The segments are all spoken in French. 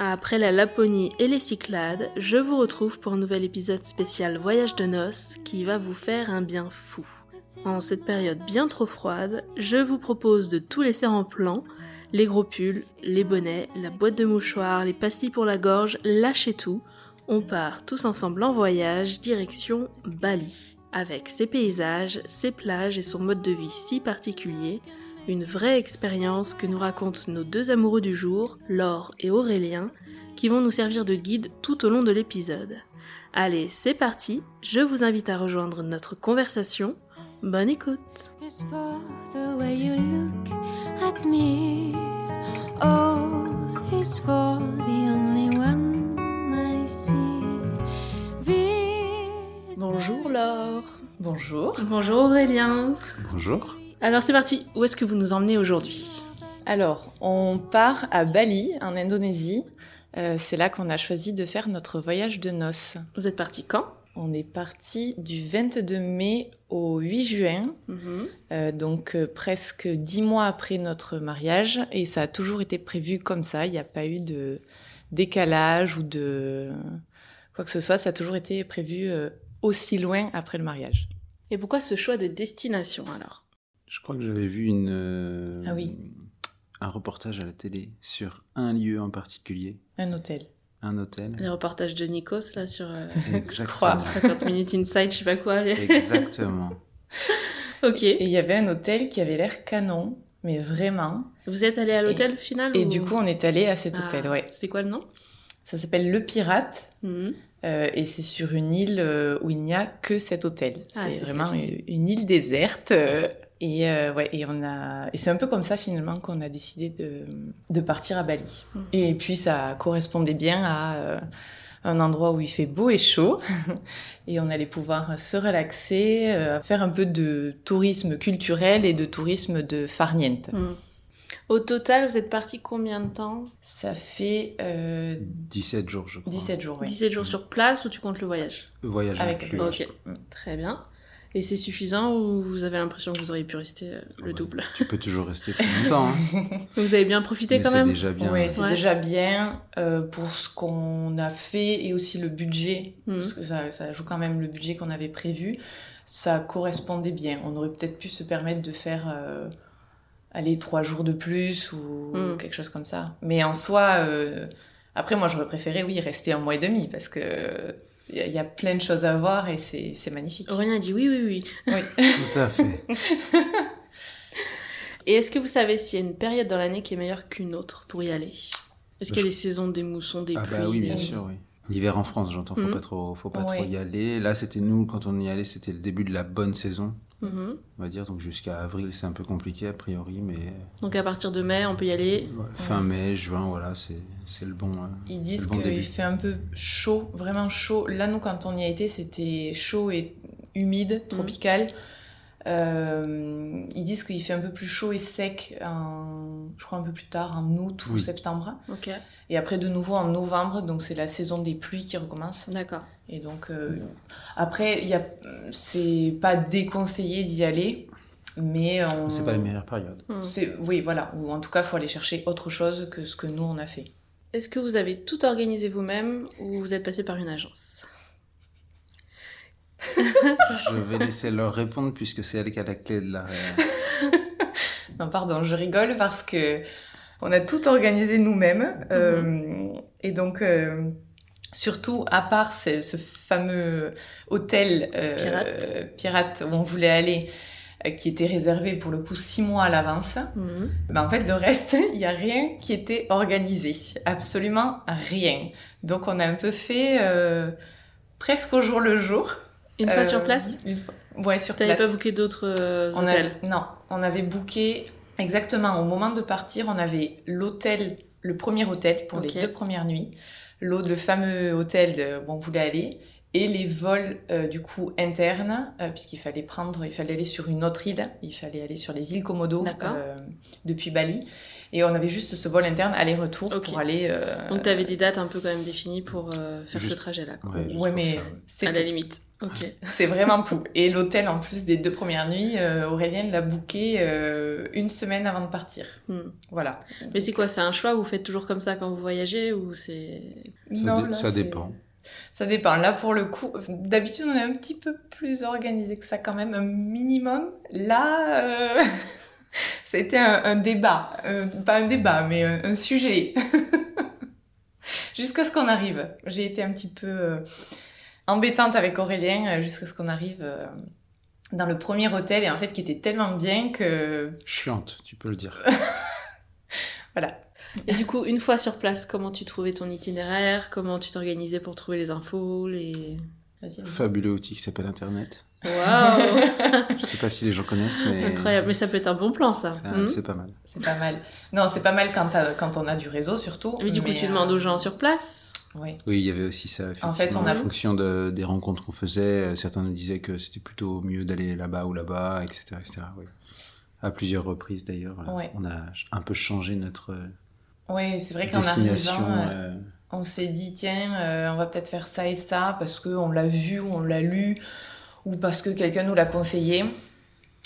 Après la Laponie et les Cyclades, je vous retrouve pour un nouvel épisode spécial Voyage de noces qui va vous faire un bien fou. En cette période bien trop froide, je vous propose de tout laisser en plan, les gros pulls, les bonnets, la boîte de mouchoirs, les pastilles pour la gorge, lâchez tout. On part tous ensemble en voyage direction Bali. Avec ses paysages, ses plages et son mode de vie si particulier, une vraie expérience que nous racontent nos deux amoureux du jour, Laure et Aurélien, qui vont nous servir de guide tout au long de l'épisode. Allez, c'est parti, je vous invite à rejoindre notre conversation. Bonne écoute. Oh, Bonjour Laure Bonjour. Bonjour Aurélien Bonjour. Alors c'est parti, où est-ce que vous nous emmenez aujourd'hui? Alors, on part à Bali, en Indonésie. Euh, c'est là qu'on a choisi de faire notre voyage de noces. Vous êtes parti quand? On est parti du 22 mai au 8 juin, euh, donc euh, presque dix mois après notre mariage, et ça a toujours été prévu comme ça. Il n'y a pas eu de décalage ou de quoi que ce soit. Ça a toujours été prévu euh, aussi loin après le mariage. Et pourquoi ce choix de destination alors? Je crois que j'avais vu une, euh, Ah oui. un reportage à la télé sur un lieu en particulier, Un hôtel. un hôtel. Les reportages de Nikos là sur euh, Exactement. 50 minutes inside, je sais pas quoi. les- Exactement. ok. Et il y avait un hôtel qui avait l'air canon, mais vraiment. Vous êtes allé à l'hôtel final Et ou- du coup, on est allé à cet Ah, hôtel, ouais. C'était quoi le nom? Ça s'appelle Le Pirate, Mhm. euh, et c'est sur une île euh, où il n'y a que cet hôtel. Ah, c'est vraiment une, une île déserte. euh, et euh, ouais, et on a, et c'est un peu comme ça finalement qu'on a décidé de, de partir à Bali. Mhm. Et puis ça correspondait bien à euh, un endroit où il fait beau et chaud, et on allait pouvoir se relaxer, euh, faire un peu de tourisme culturel et de tourisme de farniente. Mhm. Au total, vous êtes parti combien de temps? Ça fait euh, 17 jours, je crois. 17 jours, oui. 17 jours sur place ou tu comptes le voyage? Voyage Avec inclus. le Ok, Mm. très bien. Et c'est suffisant ou vous avez l'impression que vous auriez pu rester euh, le Ouais. double Tu peux toujours rester plus longtemps. hein. Vous avez bien profité Mais quand c'est même déjà bien. Ouais, c'est Ouais. déjà bien euh, pour ce qu'on a fait et aussi le budget, Mhm. parce que ça, ça joue quand même le budget qu'on avait prévu. Ça correspondait bien. On aurait peut-être pu se permettre de faire euh, aller trois jours de plus ou Mhm. quelque chose comme ça. Mais en soi, euh, après moi j'aurais préféré oui rester un mois et demi parce que il y, a- il y a plein de choses à voir et c'est c'est magnifique. Aurélien a dit oui, oui, oui. Oui. Tout à fait. Et est-ce que vous savez s'il y a une période dans l'année qui est meilleure qu'une autre pour y aller? Est-ce qu'il y a les saisons des moussons, des ah pluies bah oui, bien sûr, oui. L'hiver en France, j'entends, faut Mhm. pas trop, faut pas Ouais. trop y aller. Là, c'était nous quand on y allait, c'était le début de la bonne saison, Mhm. on va dire. Donc jusqu'à avril, c'est un peu compliqué a priori, mais Donc à partir de mai, on peut y aller? ouais, fin mai, juin, voilà, c'est c'est le bon. euh, Ils disent bon qu'il fait un peu chaud, vraiment chaud. Là, nous, quand on y a été, c'était chaud et humide, tropical. Euh, ils disent qu'il fait un peu plus chaud et sec, en, je crois un peu plus tard, en août ou Oui. septembre. Et après, de nouveau en novembre, donc c'est la saison des pluies qui recommence. d'accord. Et donc, euh, après, il y a, c'est pas déconseillé d'y aller, mais on... C'est pas la meilleure période. C'est- Oui, voilà. Ou en tout cas, il faut aller chercher autre chose que ce que nous, on a fait. Est-ce que vous avez tout organisé vous-même ou vous êtes passé par une agence? Je vais laisser leur répondre puisque c'est elle qui a la clé de la. Non, pardon, je rigole parce que on a tout organisé nous-mêmes. euh, et donc, euh, Surtout, à part ce, ce fameux hôtel euh, Pirate. pirate où on voulait aller, euh, qui était réservé pour le coup six mois à l'avance, Mhm. ben, en fait, le reste, il n'y a rien qui était organisé. Absolument rien. Donc, on a un peu fait euh, presque au jour le jour. Une fois Euh, sur place une fois- Ouais, sur T'avais place. pas booké d'autres euh, On hôtels avait- non, on avait booké exactement au moment de partir, on avait l'hôtel, le premier hôtel pour les deux premières nuits, l'autre, le fameux hôtel euh, où on voulait aller, et les vols euh, du coup internes, euh, puisqu'il fallait prendre, il fallait aller sur une autre île, il fallait aller sur les îles Komodo euh, depuis Bali, et on avait juste ce vol interne aller-retour pour aller. euh, Donc t'avais des dates un peu quand même définies pour euh, faire Juste- ce trajet-là. quoi. Ouais, juste ouais, pour mais ça, ouais. c'est À tout. la limite. Ok. C'est vraiment tout. Et l'hôtel, en plus des deux premières nuits, euh, Aurélienne l'a booké euh, une semaine avant de partir. Hmm. Voilà. Mais c'est quoi C'est un choix Vous faites toujours comme ça quand vous voyagez ou c'est Ça, Non, dé- là, ça dépend. Ça dépend. Là, pour le coup, d'habitude, on est un petit peu plus organisé que ça quand même, un minimum. Là, euh, c'était un, un débat. Euh, pas un débat, mais un, un sujet. jusqu'à ce qu'on arrive. J'ai été un petit peu euh, embêtante avec Aurélien euh, jusqu'à ce qu'on arrive euh, dans le premier hôtel et en fait qui était tellement bien que Chiante, tu peux le dire. voilà. Et du coup, une fois sur place, comment tu trouvais ton itinéraire? Comment tu t'organisais pour trouver les infos les... Fabuleux outil qui s'appelle Internet. Waouh Je sais pas si les gens connaissent, mais. Incroyable, mais ça peut être un bon plan ça. C'est Hmm? c'est pas mal. C'est pas mal. Non, c'est pas mal quand, on a du réseau surtout. Mais du coup, tu euh, demandes aux gens sur place? Oui, il y avait aussi ça. En fait, effectivement. on a- En fonction de- des rencontres qu'on faisait, euh, certains nous disaient que c'était plutôt mieux d'aller là-bas ou là-bas, etc. etc. oui. À plusieurs reprises d'ailleurs, Ouais. on a un peu changé notre Ouais, c'est vrai qu'en arrivant, euh, euh, on s'est dit tiens, euh, on va peut-être faire ça et ça parce que on l'a vu ou on l'a lu ou parce que quelqu'un nous l'a conseillé.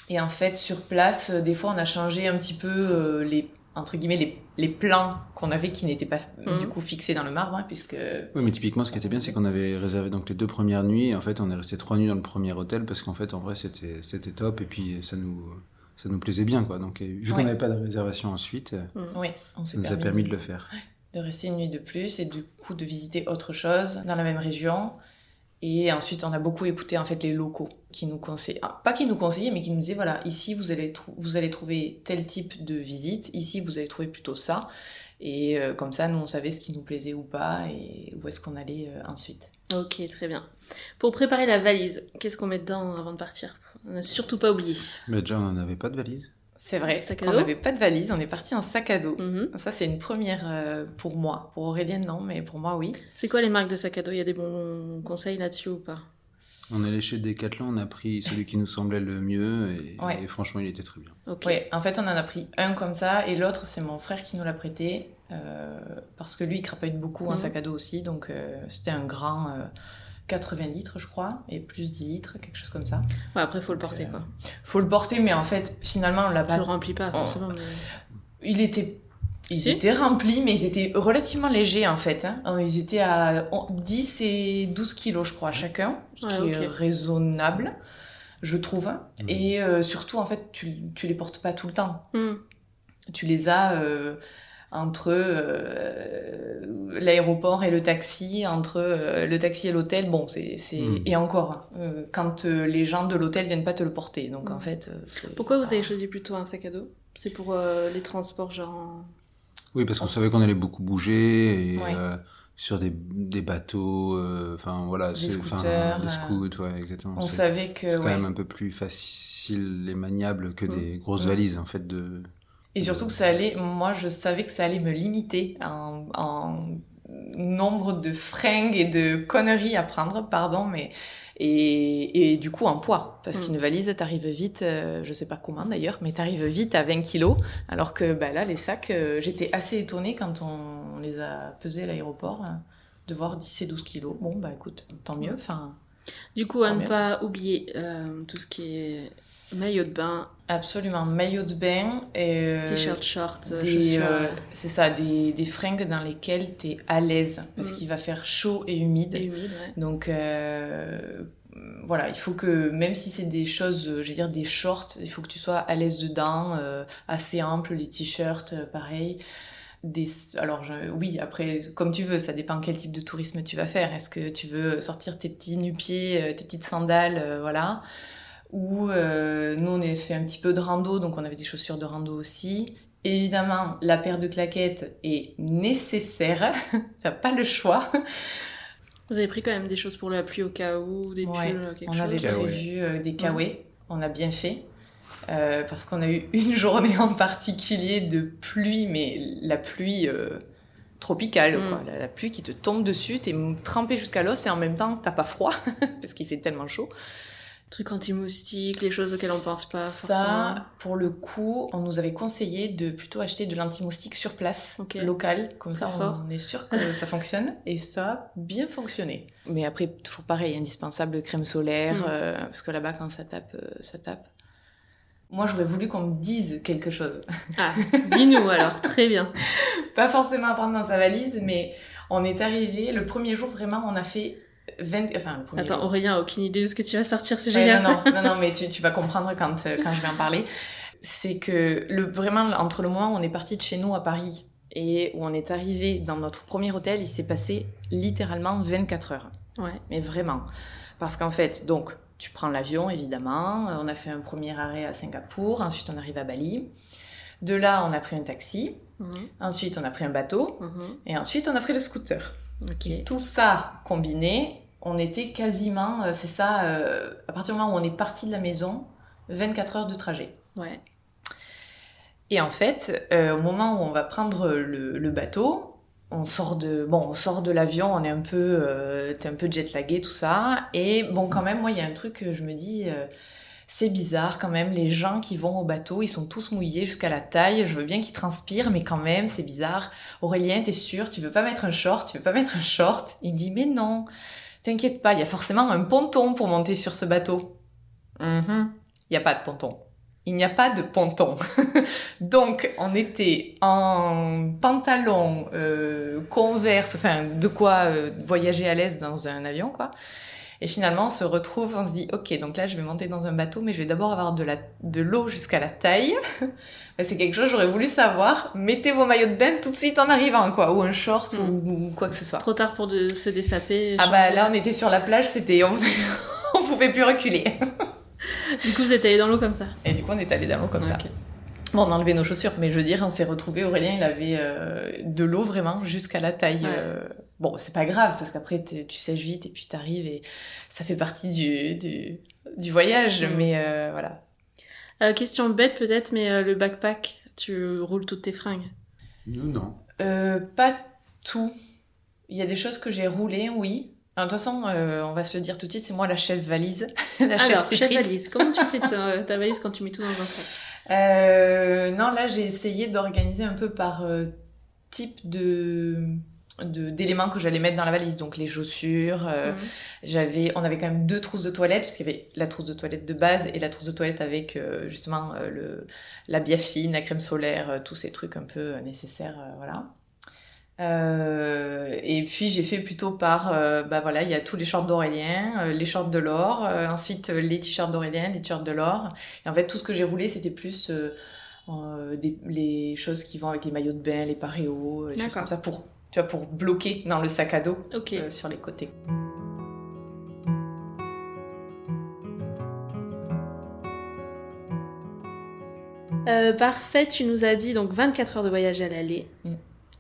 Et en fait, sur place, des fois, on a changé un petit peu euh, les entre guillemets les, les plans qu'on avait qui n'étaient pas Mhm. du coup fixés dans le marbre hein, puisque Oui, mais typiquement, ce qui était bien, c'est qu'on avait réservé donc les deux premières nuits. Et en fait, on est resté trois nuits dans le premier hôtel parce qu'en fait, en vrai, c'était c'était top et puis ça nous ça nous plaisait bien, quoi. Donc, vu qu'on n'avait pas de réservation ensuite, euh, oui, on s'est ça nous a permis de le faire. de rester une nuit de plus et du coup de visiter autre chose dans la même région. Et ensuite, on a beaucoup écouté en fait les locaux qui nous conseillaient, ah, pas qui nous conseillaient, mais qui nous disaient voilà, ici vous allez, vous allez trouver tel type de visite, ici vous allez trouver plutôt ça. Et euh, comme ça, nous on savait ce qui nous plaisait ou pas et où est-ce qu'on allait euh, ensuite. Ok, très bien. Pour préparer la valise, qu'est-ce qu'on met dedans avant de partir? On n'a surtout pas oublié. Mais déjà, on n'en avait pas de valise. C'est vrai, Sac à on dos? n'avait pas de valise, on est parti en sac à dos. Mhm. Ça, c'est une première euh, pour moi. Pour Aurélienne, non, mais pour moi, oui. C'est quoi les marques de sac à dos? Il y a des bons conseils là-dessus ou pas? On est allé chez Decathlon, on a pris celui qui nous semblait le mieux et, Ouais. et franchement, il était très bien. Ok. Oui, en fait, on en a pris un comme ça, et l'autre, c'est mon frère qui nous l'a prêté, euh, parce que lui, il crapaille beaucoup un Mhm. sac à dos aussi, donc euh, c'était un grand euh, 80 litres, je crois, et plus 10 litres, quelque chose comme ça. Ouais, après, faut le Donc, porter euh, quoi. Faut le porter, mais en fait, finalement, on l'a Tu pas... le remplis pas forcément. Mais... Il était... Ils Si. étaient remplis, mais ils étaient relativement légers, en fait. hein. Ils étaient à 10 et 12 kilos, je crois, chacun, ce Ouais, qui est raisonnable, je trouve. Mhm. Et euh, surtout, en fait, tu, tu les portes pas tout le temps. Hmm. tu les as euh, entre euh, l'aéroport et le taxi, entre euh, le taxi et l'hôtel. Bon, c'est c'est- Mm. et encore euh, quand euh, les gens de l'hôtel viennent pas te le porter. Donc Mm. en fait, euh, c'est- Pourquoi vous ah. avez choisi plutôt un sac à dos? C'est pour euh, les transports genre. Oui, parce qu'on On savait qu'on allait beaucoup bouger et Ouais. euh, sur des, des bateaux, euh, enfin voilà, Des scooters, des euh, scouts, ouais, exactement. On savait que c'est quand ouais. même un peu plus facile et maniable que Mm. des grosses Mm. valises en fait de. et surtout que ça allait. Moi, je savais que ça allait me limiter en nombre de fringues et de conneries à prendre, pardon, mais et, et du coup en poids, parce Mm. qu'une valise, t'arrives vite, euh, je sais pas comment d'ailleurs, mais t'arrives vite à 20 kilos, alors que bah, là, les sacs, euh, j'étais assez étonnée quand on, les a pesés à l'aéroport, euh, de voir 10 et 12 kilos. Bon, bah écoute, tant mieux, enfin, Du coup, à ne mieux. pas oublier euh, tout ce qui est maillot de bain, absolument, maillot de bain, et, euh, t-shirt, short, euh, c'est ça, des, des fringues dans lesquelles t'es à l'aise, parce Mm. qu'il va faire chaud et humide. et humide, ouais. Donc euh, voilà, il faut que même si c'est des choses, euh, je vais dire des shorts, il faut que tu sois à l'aise dedans, assez ample, les t-shirts, pareil. des... Alors je- oui, après, comme tu veux, ça dépend quel type de tourisme tu vas faire. Est-ce que tu veux sortir tes petits nu-pieds, tes petites sandales, voilà. Ou euh, nous, on a fait un petit peu de rando, donc on avait des chaussures de rando aussi. Évidemment, la paire de claquettes est nécessaire. T'as pas le choix. Vous avez pris quand même des choses pour la pluie au cas où, des Ouais, pulls, quelque On chose avait Kawaii. prévu euh, des kawaii. On a bien fait. Euh, parce qu'on a eu une journée en particulier de pluie, mais la pluie euh, tropicale, Mm. quoi. La, la pluie qui te tombe dessus, t'es trempé jusqu'à l'os et en même temps t'as pas froid parce qu'il fait tellement chaud. Trucs anti-moustiques, les choses auxquelles on pense pas forcément. Ça, pour le coup, on nous avait conseillé de plutôt acheter de l'anti-moustique sur place, local, comme ça on, est sûr que ça fonctionne et ça a bien fonctionné. Mais après, toujours pareil, indispensable crème solaire, Mm. euh, parce que là-bas quand ça tape, euh, ça tape. Moi, j'aurais voulu qu'on me dise quelque chose. Ah, dis-nous alors, très bien. Pas forcément à prendre dans sa valise, mais on est arrivé, le premier jour, vraiment, on a fait 20... Enfin, le premier Attends, jour. Aurélien a aucune idée de ce que tu vas sortir, c'est Ouais, génial non, ça. non, non, non, mais tu, tu vas comprendre quand, euh, quand je vais en parler. C'est que le, vraiment, entre le moment où on est parti de chez nous à Paris et où on est arrivé dans notre premier hôtel, il s'est passé littéralement 24 heures. Ouais. Mais vraiment. Parce qu'en fait, donc, tu prends l'avion, évidemment. Euh, On a fait un premier arrêt à Singapour. Ensuite, on arrive à Bali. De là, on a pris un taxi. Mhm, Ensuite, on a pris un bateau. mhm. Et ensuite, on a pris le scooter. Ok. Tout ça combiné, on était quasiment, euh, c'est ça, euh, à partir du moment où on est parti de la maison, 24 heures de trajet. Ouais. Et en fait, euh, au moment où on va prendre le, le bateau, on sort de, bon, on sort de l'avion, on est un peu, euh, t'es un peu jet lagué, tout ça. Et bon, quand même, moi, il y a un truc que je me dis, c'est bizarre quand même, les gens qui vont au bateau, ils sont tous mouillés jusqu'à la taille. Je veux bien qu'ils transpirent, mais quand même, c'est bizarre. Aurélien, t'es sûr, tu veux pas mettre un short, tu veux pas mettre un short? Il me dit, mais non, t'inquiète pas, il y a forcément un ponton pour monter sur ce bateau. Mhm. Il n'y a pas de ponton. Il n'y a pas de ponton. Donc, on était en pantalon, euh, converse, enfin, de quoi euh, voyager à l'aise dans un avion, quoi. Et finalement, on se retrouve, on se dit, ok, donc là, je vais monter dans un bateau, mais je vais d'abord avoir de la, de l'eau jusqu'à la taille. C'est quelque chose que j'aurais voulu savoir. Mettez vos maillots de bain tout de suite en arrivant, quoi, ou un short, ou, ou quoi que ce soit. Trop tard pour de- se dessaper. Ah bah là, on était sur la plage, c'était, on, on pouvait plus reculer. Du coup, vous êtes allés dans l'eau comme ça. Et du coup, on est allé dans l'eau comme ça. Bon, on a enlevé nos chaussures, mais je veux dire, on s'est retrouvé. Aurélien, il avait euh, de l'eau vraiment jusqu'à la taille. Ouais. euh. Bon, c'est pas grave parce qu'après tu sèches vite et puis t'arrives et ça fait partie du, du, du voyage. Mm. Mais euh, voilà. Euh, question bête peut-être, mais euh, le backpack, tu roules toutes tes fringues? Nous, non. Euh, pas tout. Il y a des choses que j'ai roulées, oui. Alors, De toute façon, euh, on va se le dire tout de suite, c'est moi la chef valise, la chef Alors, chef valise, comment tu fais ta, ta valise quand tu mets tout dans un sac? Euh, non, là, j'ai essayé d'organiser un peu par euh, type de- d'éléments que j'allais mettre dans la valise. Donc les chaussures euh, Mhm. j'avais on avait quand même deux trousses de toilette parce qu'il y avait la trousse de toilette de base et la trousse de toilette avec euh, justement euh, le la biafine la crème solaire tous ces trucs un peu nécessaires voilà. Et puis j'ai fait plutôt par bah voilà il y a tous les shorts d'Aurélien les shorts de l'or ensuite les t-shirts d'Aurélien les t-shirts de l'or et en fait tout ce que j'ai roulé c'était plus des, les choses qui vont avec les maillots de bain les paréos les choses comme ça pour tu vois pour bloquer dans le sac à dos euh, sur les côtés Euh, parfait, tu nous as dit donc 24 heures de voyage à l'aller. Mm.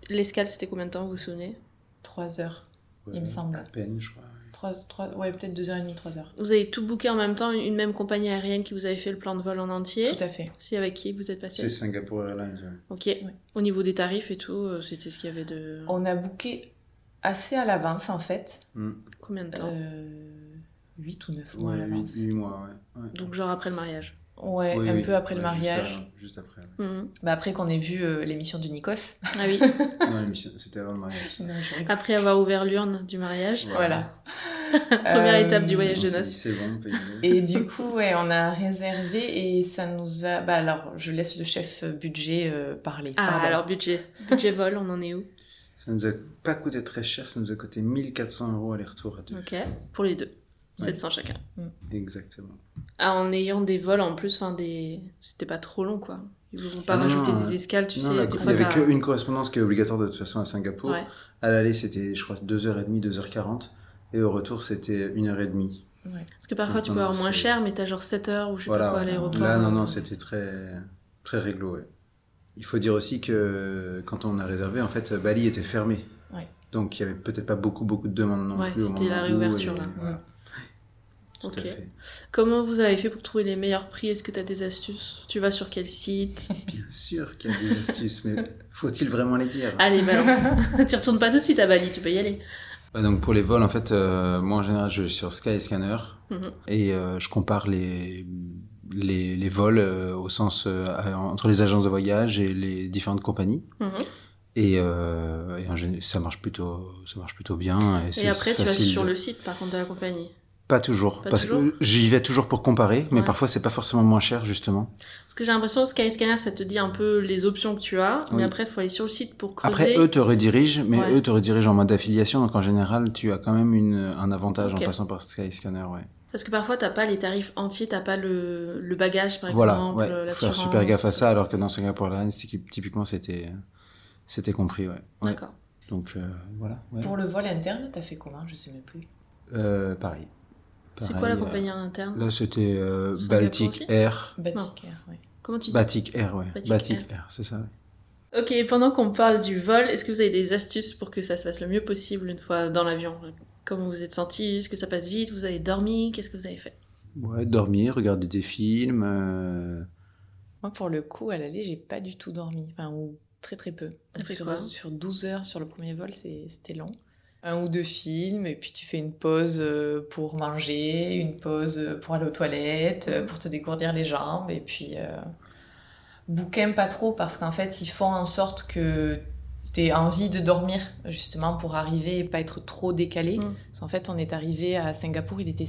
L'escale, c'était combien de temps, vous vous souvenez? Trois heures Il me semble. À peine, je crois. trois, trois, ouais peut-être deux heures et demie trois heures Vous avez tout booké en même temps, une même compagnie aérienne qui vous avait fait le plan de vol en entier tout à fait Si, avec qui vous êtes C'est passé Singapore Airlines. ouais. Ok. Au niveau des tarifs et tout, euh, c'était ce qu'il y avait de. on a booké assez à l'avance en fait Combien de temps? Euh, 8 ou 9 mois à Ouais, l'avance 8, mois, ouais. ouais. Donc, genre après le mariage. Ouais Oui, un oui, peu après le juste mariage Juste, après. Mhm. bah, après qu'on ait vu euh, l'émission de Nikos Ah oui. non, l'émission, c'était avant le mariage. Non, après avoir ouvert l'urne du mariage. Voilà. Première Euh, étape du voyage On de dit, noces. C'est bon, payez Et du coup, ouais, on a réservé et ça nous a. Bah alors, je laisse le chef budget euh, parler. Ah, Pardon. alors budget. Budget vol, on en est où? Ça nous a pas coûté très cher, ça nous a coûté 1400 euros aller-retour à deux. Ok. Pour les deux. Ouais. 700 chacun. Exactement. Ah, en ayant des vols en plus, enfin des. C'était pas trop long quoi. Ils vous ont pas Ah rajouté non, des escales, tu non, sais. il n'y avait qu'une correspondance qui est obligatoire de toute façon à Singapour. Ouais. À l'aller, c'était, je crois, 2h30, 2h40. Et au retour, c'était 1h30. Parce que parfois, tu peux avoir moins cher, mais t'as genre 7 heures ou je sais Voilà. pas quoi à l'aéroport. Là, non, non, c'était très, très réglo. ouais. Il faut dire aussi que quand on a réservé, en fait, Bali était fermé. Ouais. Donc, il y avait peut-être pas beaucoup, beaucoup de demandes non Ouais, plus. au c'était la réouverture, et là. voilà. Tout Ok. à fait. Comment vous avez fait pour trouver les meilleurs prix? Est-ce que tu as des astuces? Tu vas sur quel site? Bien sûr qu'il y a des astuces, mais faut-il vraiment les dire? Allez, balance. tu retournes pas tout de suite à Bali, tu peux y aller. Bah, donc pour les vols, en fait, euh, moi en général, je vais sur Skyscanner Mhm. et euh, je compare les, les, les vols euh, au sens entre les agences de voyage et les différentes compagnies. Mhm. Et, ça marche plutôt, ça marche plutôt bien. Et, après, tu vas sur de- le site, par contre, de la compagnie. Pas toujours, Pas parce toujours que j'y vais toujours pour comparer, mais Ouais. parfois c'est pas forcément moins cher justement. Parce que j'ai l'impression que Skyscanner, ça te dit un peu les options que tu as, mais après, il faut aller sur le site pour creuser. Après, eux te redirigent, mais Ouais. eux te redirigent en mode affiliation, donc en général, tu as quand même une, un avantage en passant par Skyscanner, ouais. Parce que parfois, t'as pas les tarifs entiers, t'as pas le, le bagage, par Voilà, exemple, ouais. Faut faire super gaffe à ça, alors que dans Singapore Airlines, typ- typiquement, c'était, c'était compris, ouais. Ouais. D'accord. Donc, euh, voilà. ouais. Pour le vol interne, t'as fait comment? Je sais même plus. Euh, pareil. C'est quoi la euh, compagnie en interne Là, c'était euh, Baltic Air. Batik Air, ouais. Comment tu dis Baltic Air, ouais. Baltic Baltic, Air. Air, c'est ça. ouais. Ok, pendant qu'on parle du vol, est-ce que vous avez des astuces pour que ça se passe le mieux possible une fois dans l'avion? Comment vous êtes senti? Est-ce que ça passe vite? Vous avez dormi? Qu'est-ce que vous avez fait? Ouais, dormir, regarder des films. euh, Moi, pour le coup, à l'aller, j'ai pas du tout dormi. Enfin, ou très très peu. Sur, sur 12 heures sur le premier vol, c'est- c'était long. Un ou deux films, et puis tu fais une pause euh, pour manger, une pause euh, pour aller aux toilettes, euh, pour te dégourdir les jambes, et puis euh, bouquin pas trop, parce qu'en fait, ils font en sorte que tu envie de dormir, justement, pour arriver et pas être trop décalé. Mm. Parce qu'en fait, on est arrivé à Singapour, il était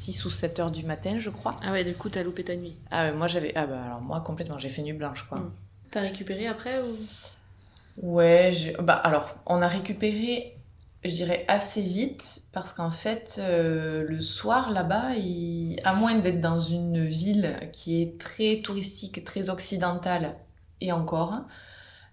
6 ou 7 heures du matin, je crois. Ah ouais, du coup, t'as loupé ta nuit. Ah, ouais, moi, j'avais. Ah, bah alors, moi, complètement, j'ai fait nuit blanche, quoi. Mm. T'as récupéré après ou... Ouais, bah alors on a récupéré, je dirais assez vite parce qu'en fait euh, le soir là-bas, il- à moins d'être dans une ville qui est très touristique, très occidentale et encore,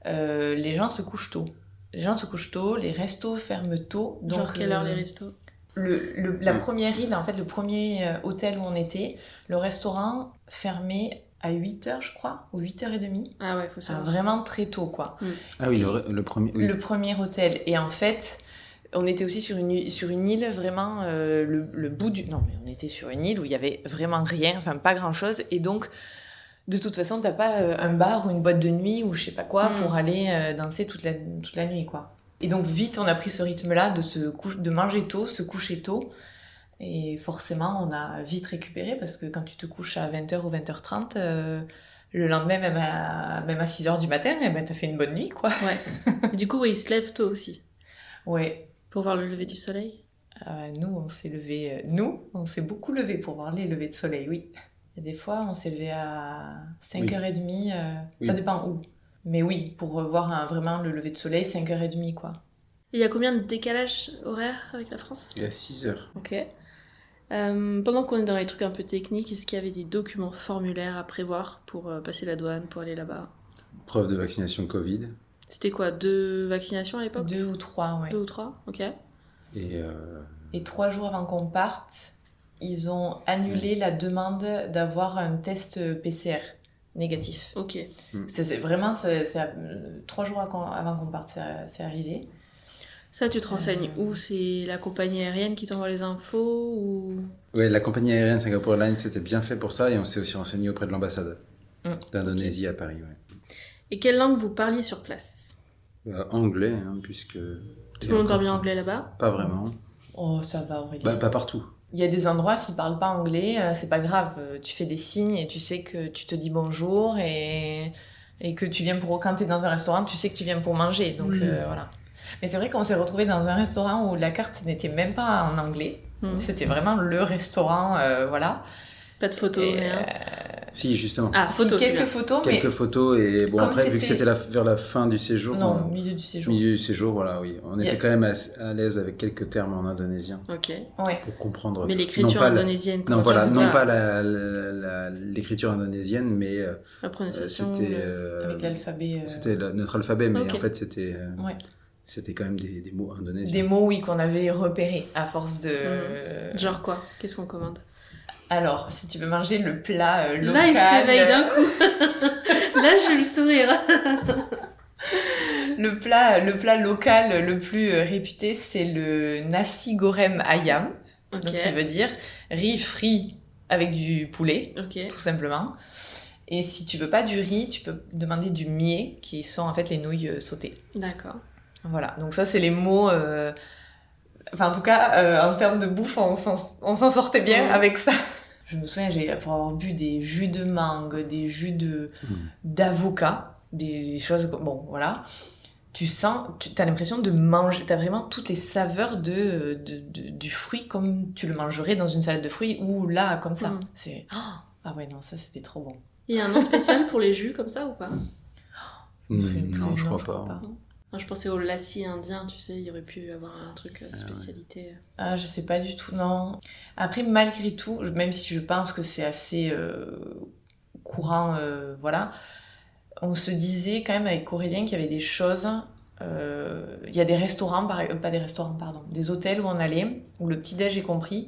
euh, les gens se couchent tôt. Les gens se couchent tôt, les restos ferment tôt. Donc, Genre quelle heure euh, les restos? le, le- la Mm. première île, en fait, le premier euh, hôtel où on était, le restaurant fermait à 8h, je crois, ou 8h30. Ah ouais, faut savoir. vraiment très tôt, quoi. Ah oui, le, le premier. oui. Le premier hôtel. Et en fait, on était aussi sur une, sur une île vraiment euh, le, le bout du. Non, mais on était sur une île où il y avait vraiment rien, enfin pas grand chose. Et donc, de toute façon, t'as pas euh, un bar ou une boîte de nuit ou je sais pas quoi Mm. pour aller euh, danser toute la, toute la nuit, quoi. Et donc, vite, on a pris ce rythme-là de, se de manger tôt, se coucher tôt. Et forcément, on a vite récupéré parce que quand tu te couches à 20h ou 20h30, euh, le lendemain, même à, même à 6h du matin, eh ben, t'as fait une bonne nuit, quoi. Ouais. du coup, ouais, ils se lèvent tôt aussi. Ouais, Pour voir le lever du soleil. Euh, nous, on s'est levé. euh, nous, on s'est beaucoup levé pour voir les levées de soleil, oui. Et des fois, on s'est levé à 5h30. euh, Ça Oui. dépend où. Mais oui, pour voir un- vraiment le lever de soleil, 5h30, quoi. Et il y a combien de décalage horaire avec la France? Il est à 6 heures. Ok. Euh, pendant qu'on est dans les trucs un peu techniques, est-ce qu'il y avait des documents formulaires à prévoir pour euh, passer la douane, pour aller là-bas? Preuve de vaccination Covid. C'était quoi Deux vaccinations à l'époque Deux ou trois, ouais. Deux ou trois Ok. Et euh, Et trois jours avant qu'on parte, ils ont annulé la demande d'avoir un test PCR négatif. Ok. C'est c'est vraiment, c'est- euh, trois jours avant qu'on parte, c'est arrivé. Ça, tu te renseignes Euh. où? C'est la compagnie aérienne qui t'envoie les infos ou... ouais, la compagnie aérienne Singapore Airlines c'était bien fait pour ça et on s'est aussi renseigné auprès de l'ambassade Mm. d'Indonésie à Paris. Ouais. Et quelle langue vous parliez sur place? Euh, anglais, hein, puisque. Tout le monde parle bien anglais là-bas? Pas vraiment. Oh, ça va, Aurélie. Bah, pas partout. Il y a des endroits, s'ils parlent pas anglais, euh, c'est pas grave. Euh, Tu fais des signes et tu sais que tu te dis bonjour et, et que tu viens pour. Quand t'es dans un restaurant, tu sais que tu viens pour manger. Donc Mm. euh, voilà. Mais c'est vrai qu'on s'est retrouvé dans un restaurant où la carte n'était même pas en anglais. Hmm. C'était vraiment le restaurant, euh, voilà. Pas de photos, Et, rien. Si, justement. Ah, Si, photo. quelques photos, mais Quelques photos et bon Comme après vu que c'était- vers la fin du séjour, non, milieu du séjour. milieu du séjour, voilà, oui, on était quand même à, à l'aise avec quelques termes en indonésien Ok. Ouais. pour comprendre. Mais l'écriture la- indonésienne, Non, voilà, non pas l'écriture indonésienne, mais euh, La prononciation. c'était euh, Avec l'alphabet. euh, c'était notre alphabet, mais en fait c'était euh, Ouais. c'était quand même des, des mots indonésiens. Des mots, oui, qu'on avait repérés à force de. Genre quoi? Qu'est-ce qu'on commande? Alors, si tu veux manger le plat euh, local. Là, il se réveille d'un coup. Là, j'ai le sourire. Le plat, le plat local le plus euh, réputé, c'est le nasi goreng ayam. Donc, qui veut dire riz frit avec du poulet, tout simplement. Et si tu veux pas du riz, tu peux demander du mié, qui sont en fait les nouilles euh, sautées. D'accord. Voilà, donc ça, c'est les mots. euh, Enfin, en tout cas, euh, en termes de bouffe, on s'en on s'en sortait bien avec ça. Je me souviens, j'ai pour avoir bu des jus de mangue, des jus de Mhm. d'avocat, des, des choses comme bon, voilà. Tu sens, tu as l'impression de manger, tu as vraiment toutes les saveurs de, de- de- du fruit comme tu le mangerais dans une salade de fruits ou là comme ça. Mhm. C'est ah ah ouais non ça c'était trop bon. Il y a un nom spécial pour les jus comme ça ou pas? Je Hmm, non, je crois pas. Moi, je pensais au lassi indien, tu sais, il y aurait pu avoir un truc euh, ouais. spécialité. Ah, je sais pas du tout, non. Après, malgré tout, même si je pense que c'est assez euh, courant, euh, voilà, on se disait quand même avec Aurélien qu'il y avait des choses. euh, Il y a des restaurants, par- euh, pas des restaurants, pardon, des hôtels où on allait, où le petit-déj est compris,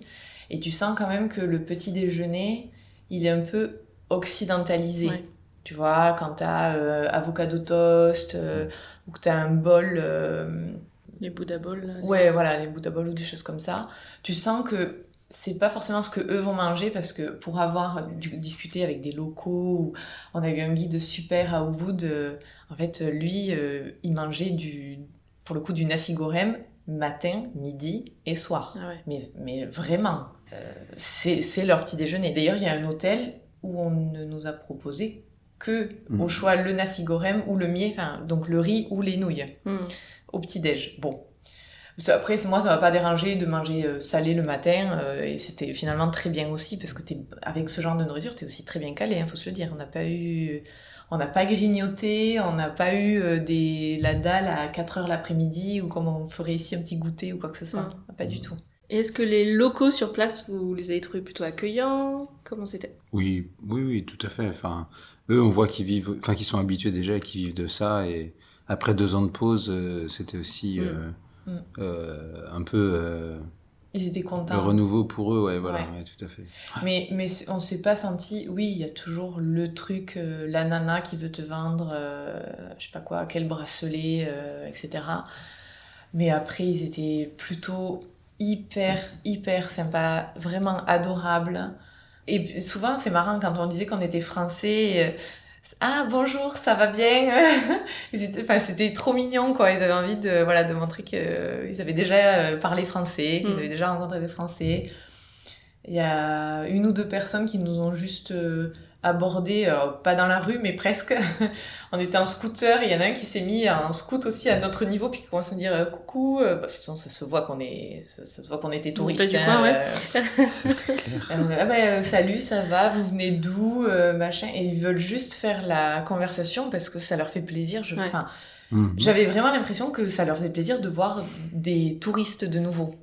et tu sens quand même que le petit-déjeuner, il est un peu occidentalisé. Ouais. Tu vois, quand t'as euh, avocado toast, euh, ou que t'as un bol. euh, Les Buddha Balls. là, les- Ouais, voilà, les Buddha Balls ou des choses comme ça. Tu sens que c'est pas forcément ce que eux vont manger parce que pour avoir du- discuté avec des locaux, ou on a eu un guide super à Ubud, euh, en fait, lui, euh, il mangeait du, pour le coup du nasi goreng matin, midi et soir. Ah ouais. Mais, mais vraiment, euh, c'est c'est leur petit déjeuner. D'ailleurs, il y a un hôtel où on ne nous a proposé que Mhm. au choix le nasi goreng ou le enfin, donc le riz ou les nouilles Hmm. au petit-déj. Bon. Ça, Après, moi, ça m'a pas dérangé de manger euh, salé le matin, euh, et c'était finalement très bien aussi, parce que t'es, avec ce genre de nourriture, t'es aussi très bien calé, hein, faut se le dire. On n'a pas eu... On n'a pas grignoté, on n'a pas eu euh, des, la dalle à 4 heures l'après-midi, ou comme on ferait ici un petit goûter ou quoi que ce soit. Mm. Pas du tout. Et Est-ce que les locaux sur place, vous les avez trouvés plutôt accueillants? Comment c'était? Oui, oui, oui, tout à fait. Enfin, eux, on voit qu'ils vivent, enfin, qu'ils sont habitués déjà et qu'ils vivent de ça. Et après deux ans de pause, euh, c'était aussi Mm. euh, Mm. euh, un peu euh, Ils étaient le contents. renouveau pour eux. Ouais, voilà, Ouais. ouais, tout à fait. Mais, mais on s'est pas senti, oui, il y a toujours le truc, euh, la nana qui veut te vendre, euh, je sais pas quoi, quel bracelet, euh, etc. Mais après, ils étaient plutôt hyper, hyper sympas, vraiment adorables. Et souvent, c'est marrant quand on disait qu'on était français. euh, ah bonjour, ça va bien? Enfin, c'était trop mignon quoi. Ils avaient envie de voilà de montrer qu'ils avaient déjà euh, parlé français, qu'ils Mm. avaient déjà rencontré des Français. Il y a une ou deux personnes qui nous ont juste euh, abordé, alors, pas dans la rue, mais presque. on était en scooter il y en a un qui s'est mis en scoot aussi à notre niveau, puis qui commence à me dire euh, coucou. Euh, bah, sinon, ça se voit qu'on est, ça, ça se voit qu'on était touristes. coin, ouais. euh, ah ben, euh, salut, ça va, vous venez d'où, euh, machin. Et ils veulent juste faire la conversation parce que ça leur fait plaisir. Je... Ouais. enfin, Mhm. J'avais vraiment l'impression que ça leur faisait plaisir de voir des touristes de nouveau.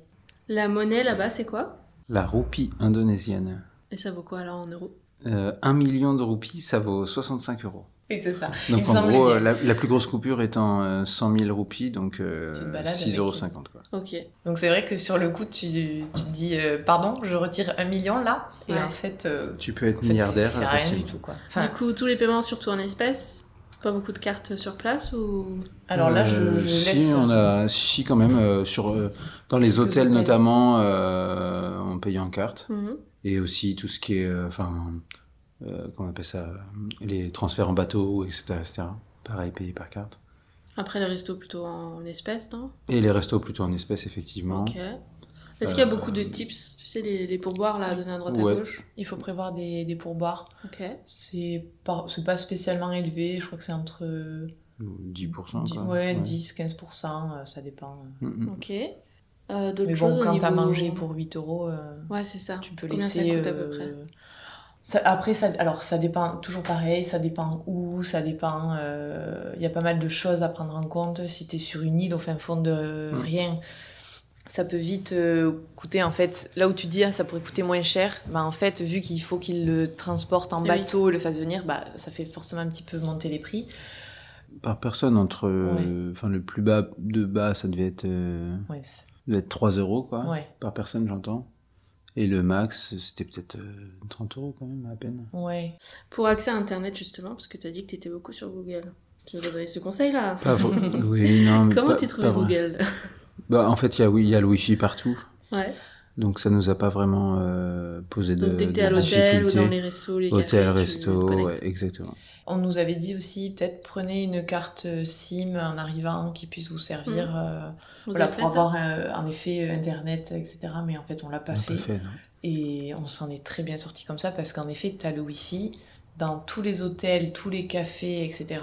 La monnaie là-bas, c'est quoi? La roupie indonésienne. Et ça vaut quoi alors en euros? Euh, un million de roupies, ça vaut 65 euros. Et c'est ça. Donc Il en gros, euh, la, la plus grosse coupure étant euh, 100 000 roupies, donc euh, Tu te balades 6,50 euros. Quoi. Ok. Donc c'est vrai que sur le coup, tu, tu te dis, euh, pardon, je retire un million là. Et Ouais. en fait, euh, Tu peux être en fait, milliardaire c'est rien du tout. Quoi. Enfin, du coup, tous les paiements surtout en espèces Pas beaucoup de cartes sur place ou? Alors là, je, Euh, je si, laisse. on a, si, si, quand même, euh, sur, euh, dans les hôtels, hôtels. notamment, euh, on paye en carte. Mhm. Et aussi tout ce qui est, euh, enfin, euh, comment on appelle ça, euh, les transferts en bateau, etc. etc. Pareil, payé par carte. Après les restos plutôt en espèces, non? Et les restos plutôt en espèces, effectivement. Ok. Est-ce qu'il y a Euh, beaucoup de tips Tu sais, les, les pourboires là, à donner à droite Ouais. à gauche? Il faut prévoir des, des pourboires. Ok. C'est pas, c'est pas spécialement élevé. Je crois que c'est entre 10%. 10, quoi. ouais, 10-15%, euh, ça dépend. Mm, mm. Ok. Euh, D'autres Mais choses bon, au quand t'as niveau- mangé pour 8 euros, euh, Ouais, c'est ça. tu peux Combien laisser. ça coûte à peu euh, près Ça- après, ça, alors ça dépend toujours pareil, ça dépend où, ça dépend. euh, Il y a pas mal de choses à prendre en compte. Si tu es sur une île au fin fond de Mm. rien, ça peut vite euh, coûter. En fait, là où tu dis ah, ça pourrait coûter moins cher, bah, en fait, vu qu'il faut qu'ils le transportent en Oui. bateau, le fassent venir, bah, ça fait forcément un petit peu monter les prix. Par personne, entre. Ouais. Enfin, le plus bas de bas, ça devait être, euh, Ouais, c'est- devait être 3 euros, quoi. ouais, Par personne, j'entends. Et le max, c'était peut-être euh, 30 euros quand même, à peine. ouais. Pour accès à Internet, justement, parce que tu as dit que tu étais beaucoup sur Google. Tu nous as donné ce conseil-là. Pas oui, non, mais Comment pas- tu trouvais. Google? Bah, en fait, il y, a, oui, y a le Wi-Fi partout. Ouais. Donc, ça nous a pas vraiment euh, posé de, Donc dès que t'es à l'hôtel ou dans les restos, les Hôtel, cafés, resto, ouais, exactement. On nous avait dit aussi, peut-être prenez une carte SIM en arrivant qui puisse vous servir. Mm. euh, Vous voilà, pour avoir euh, en effet euh, internet, etc. Mais en fait, on l'a pas On fait. pas fait, non. Et on s'en est très bien sorti comme ça parce qu'en effet, tu as le wifi dans tous les hôtels, tous les cafés, etc.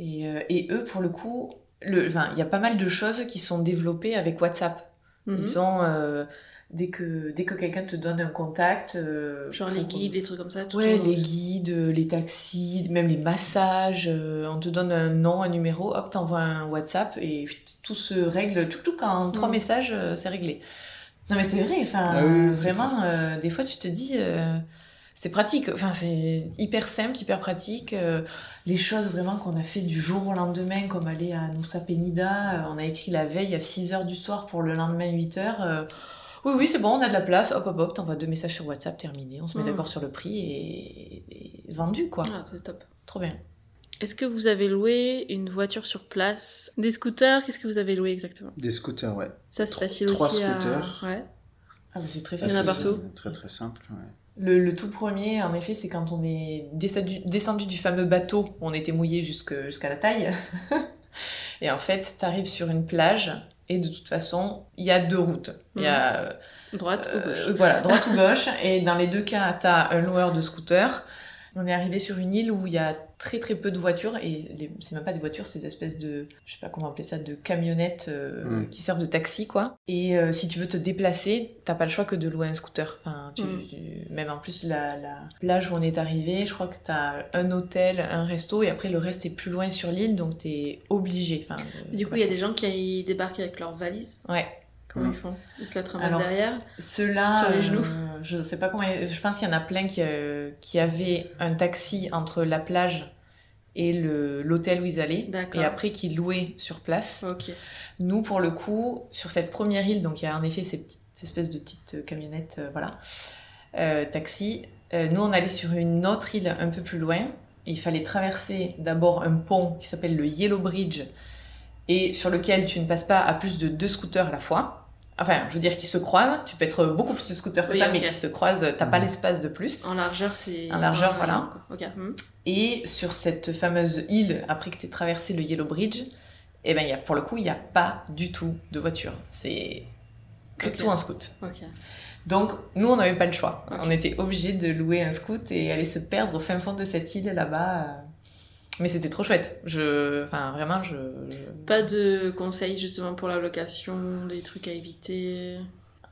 Et, euh, et eux, pour le coup, il y a pas mal de choses qui sont développées avec WhatsApp. Mhm. Ils ont, euh, dès que, dès que quelqu'un te donne un contact... euh, Genre les guides, les trucs comme ça. tout Ouais, les de- guides, les taxis, même les massages. euh, on te donne un nom, un numéro, hop, t'envoies un WhatsApp et tout se règle. Tchouk tchouk, en trois Mm. messages, euh, c'est réglé. Non, mais c'est vrai, enfin, Ah oui, vraiment, euh, des fois, tu te dis, euh, c'est pratique. Enfin, c'est hyper simple, hyper pratique. euh, les choses vraiment qu'on a fait du jour au lendemain, comme aller à Nusa Penida, euh, on a écrit la veille à 6 h du soir pour le lendemain 8 h. euh, oui, oui, c'est bon, on a de la place. Hop, hop, hop, t'envoies deux messages sur WhatsApp, terminé. On se met Mm. d'accord sur le prix et, et vendu, quoi. Ah, c'est top. Trop bien. Est-ce que vous avez loué une voiture sur place? Des scooters? Qu'est-ce que vous avez loué exactement? Des scooters, ouais. Ça, c'est Tro- facile trois aussi scooters. à... Ouais. Ah, c'est très Il y en a facile. partout. Très très simple, ouais. Le, le tout premier, en effet, c'est quand on est descendu, descendu du fameux bateau où on était mouillé jusque- jusqu'à la taille. et en fait, t'arrives sur une plage et de toute façon, il y a deux routes. Il y a Droite ou Euh, gauche voilà, droite ou gauche. Et dans les deux cas, tu as un loueur de scooter. On est arrivé sur une île où il y a très très peu de voitures et les- c'est même pas des voitures, c'est des espèces de, je sais pas comment appeler ça, de camionnettes euh, Mm. qui servent de taxi quoi. Et euh, si tu veux te déplacer, t'as pas le choix que de louer un scooter. Enfin, tu- Mm. tu- même en plus la, la plage où on est arrivé, je crois que t'as un hôtel, un resto et après le reste est plus loin sur l'île donc t'es obligé. Enfin, euh, Du t'as coup, il y a des gens qui débarquent avec leurs valises? Ouais. Comment Mm. ils font Ils se la derrière ceux-là, sur les genoux. euh, je sais pas comment. Je pense qu'il y en a plein qui, euh, qui avaient un taxi entre la plage et l'hôtel où ils allaient, et après qui louaient sur place. Nous, pour le coup, sur cette première île, donc il y a en effet ces petites ces espèces de petites camionnettes, euh, voilà, euh, taxi. nous, on allait sur une autre île un peu plus loin. Et il fallait traverser d'abord un pont qui s'appelle le Yellow Bridge et sur lequel tu ne passes pas à plus de deux scooters à la fois. Enfin, je veux dire qu'ils se croisent. Tu peux être beaucoup plus de scooters que Oui, ça, mais qui se croisent. T'as pas l'espace de plus. En largeur, c'est. En largeur, un voilà. Hmm. Et sur cette fameuse île, après que tu aies traversé le Yellow Bridge, eh ben, il y a, pour le coup, il n'y a pas du tout de voiture. C'est que tout en scoot. Ok. Donc, nous, on n'avait pas le choix. On était obligés de louer un scoot et aller se perdre au fin fond de cette île là-bas. Mais c'était trop chouette. Je... Enfin, vraiment, je... Pas de conseils justement pour la location, des trucs à éviter.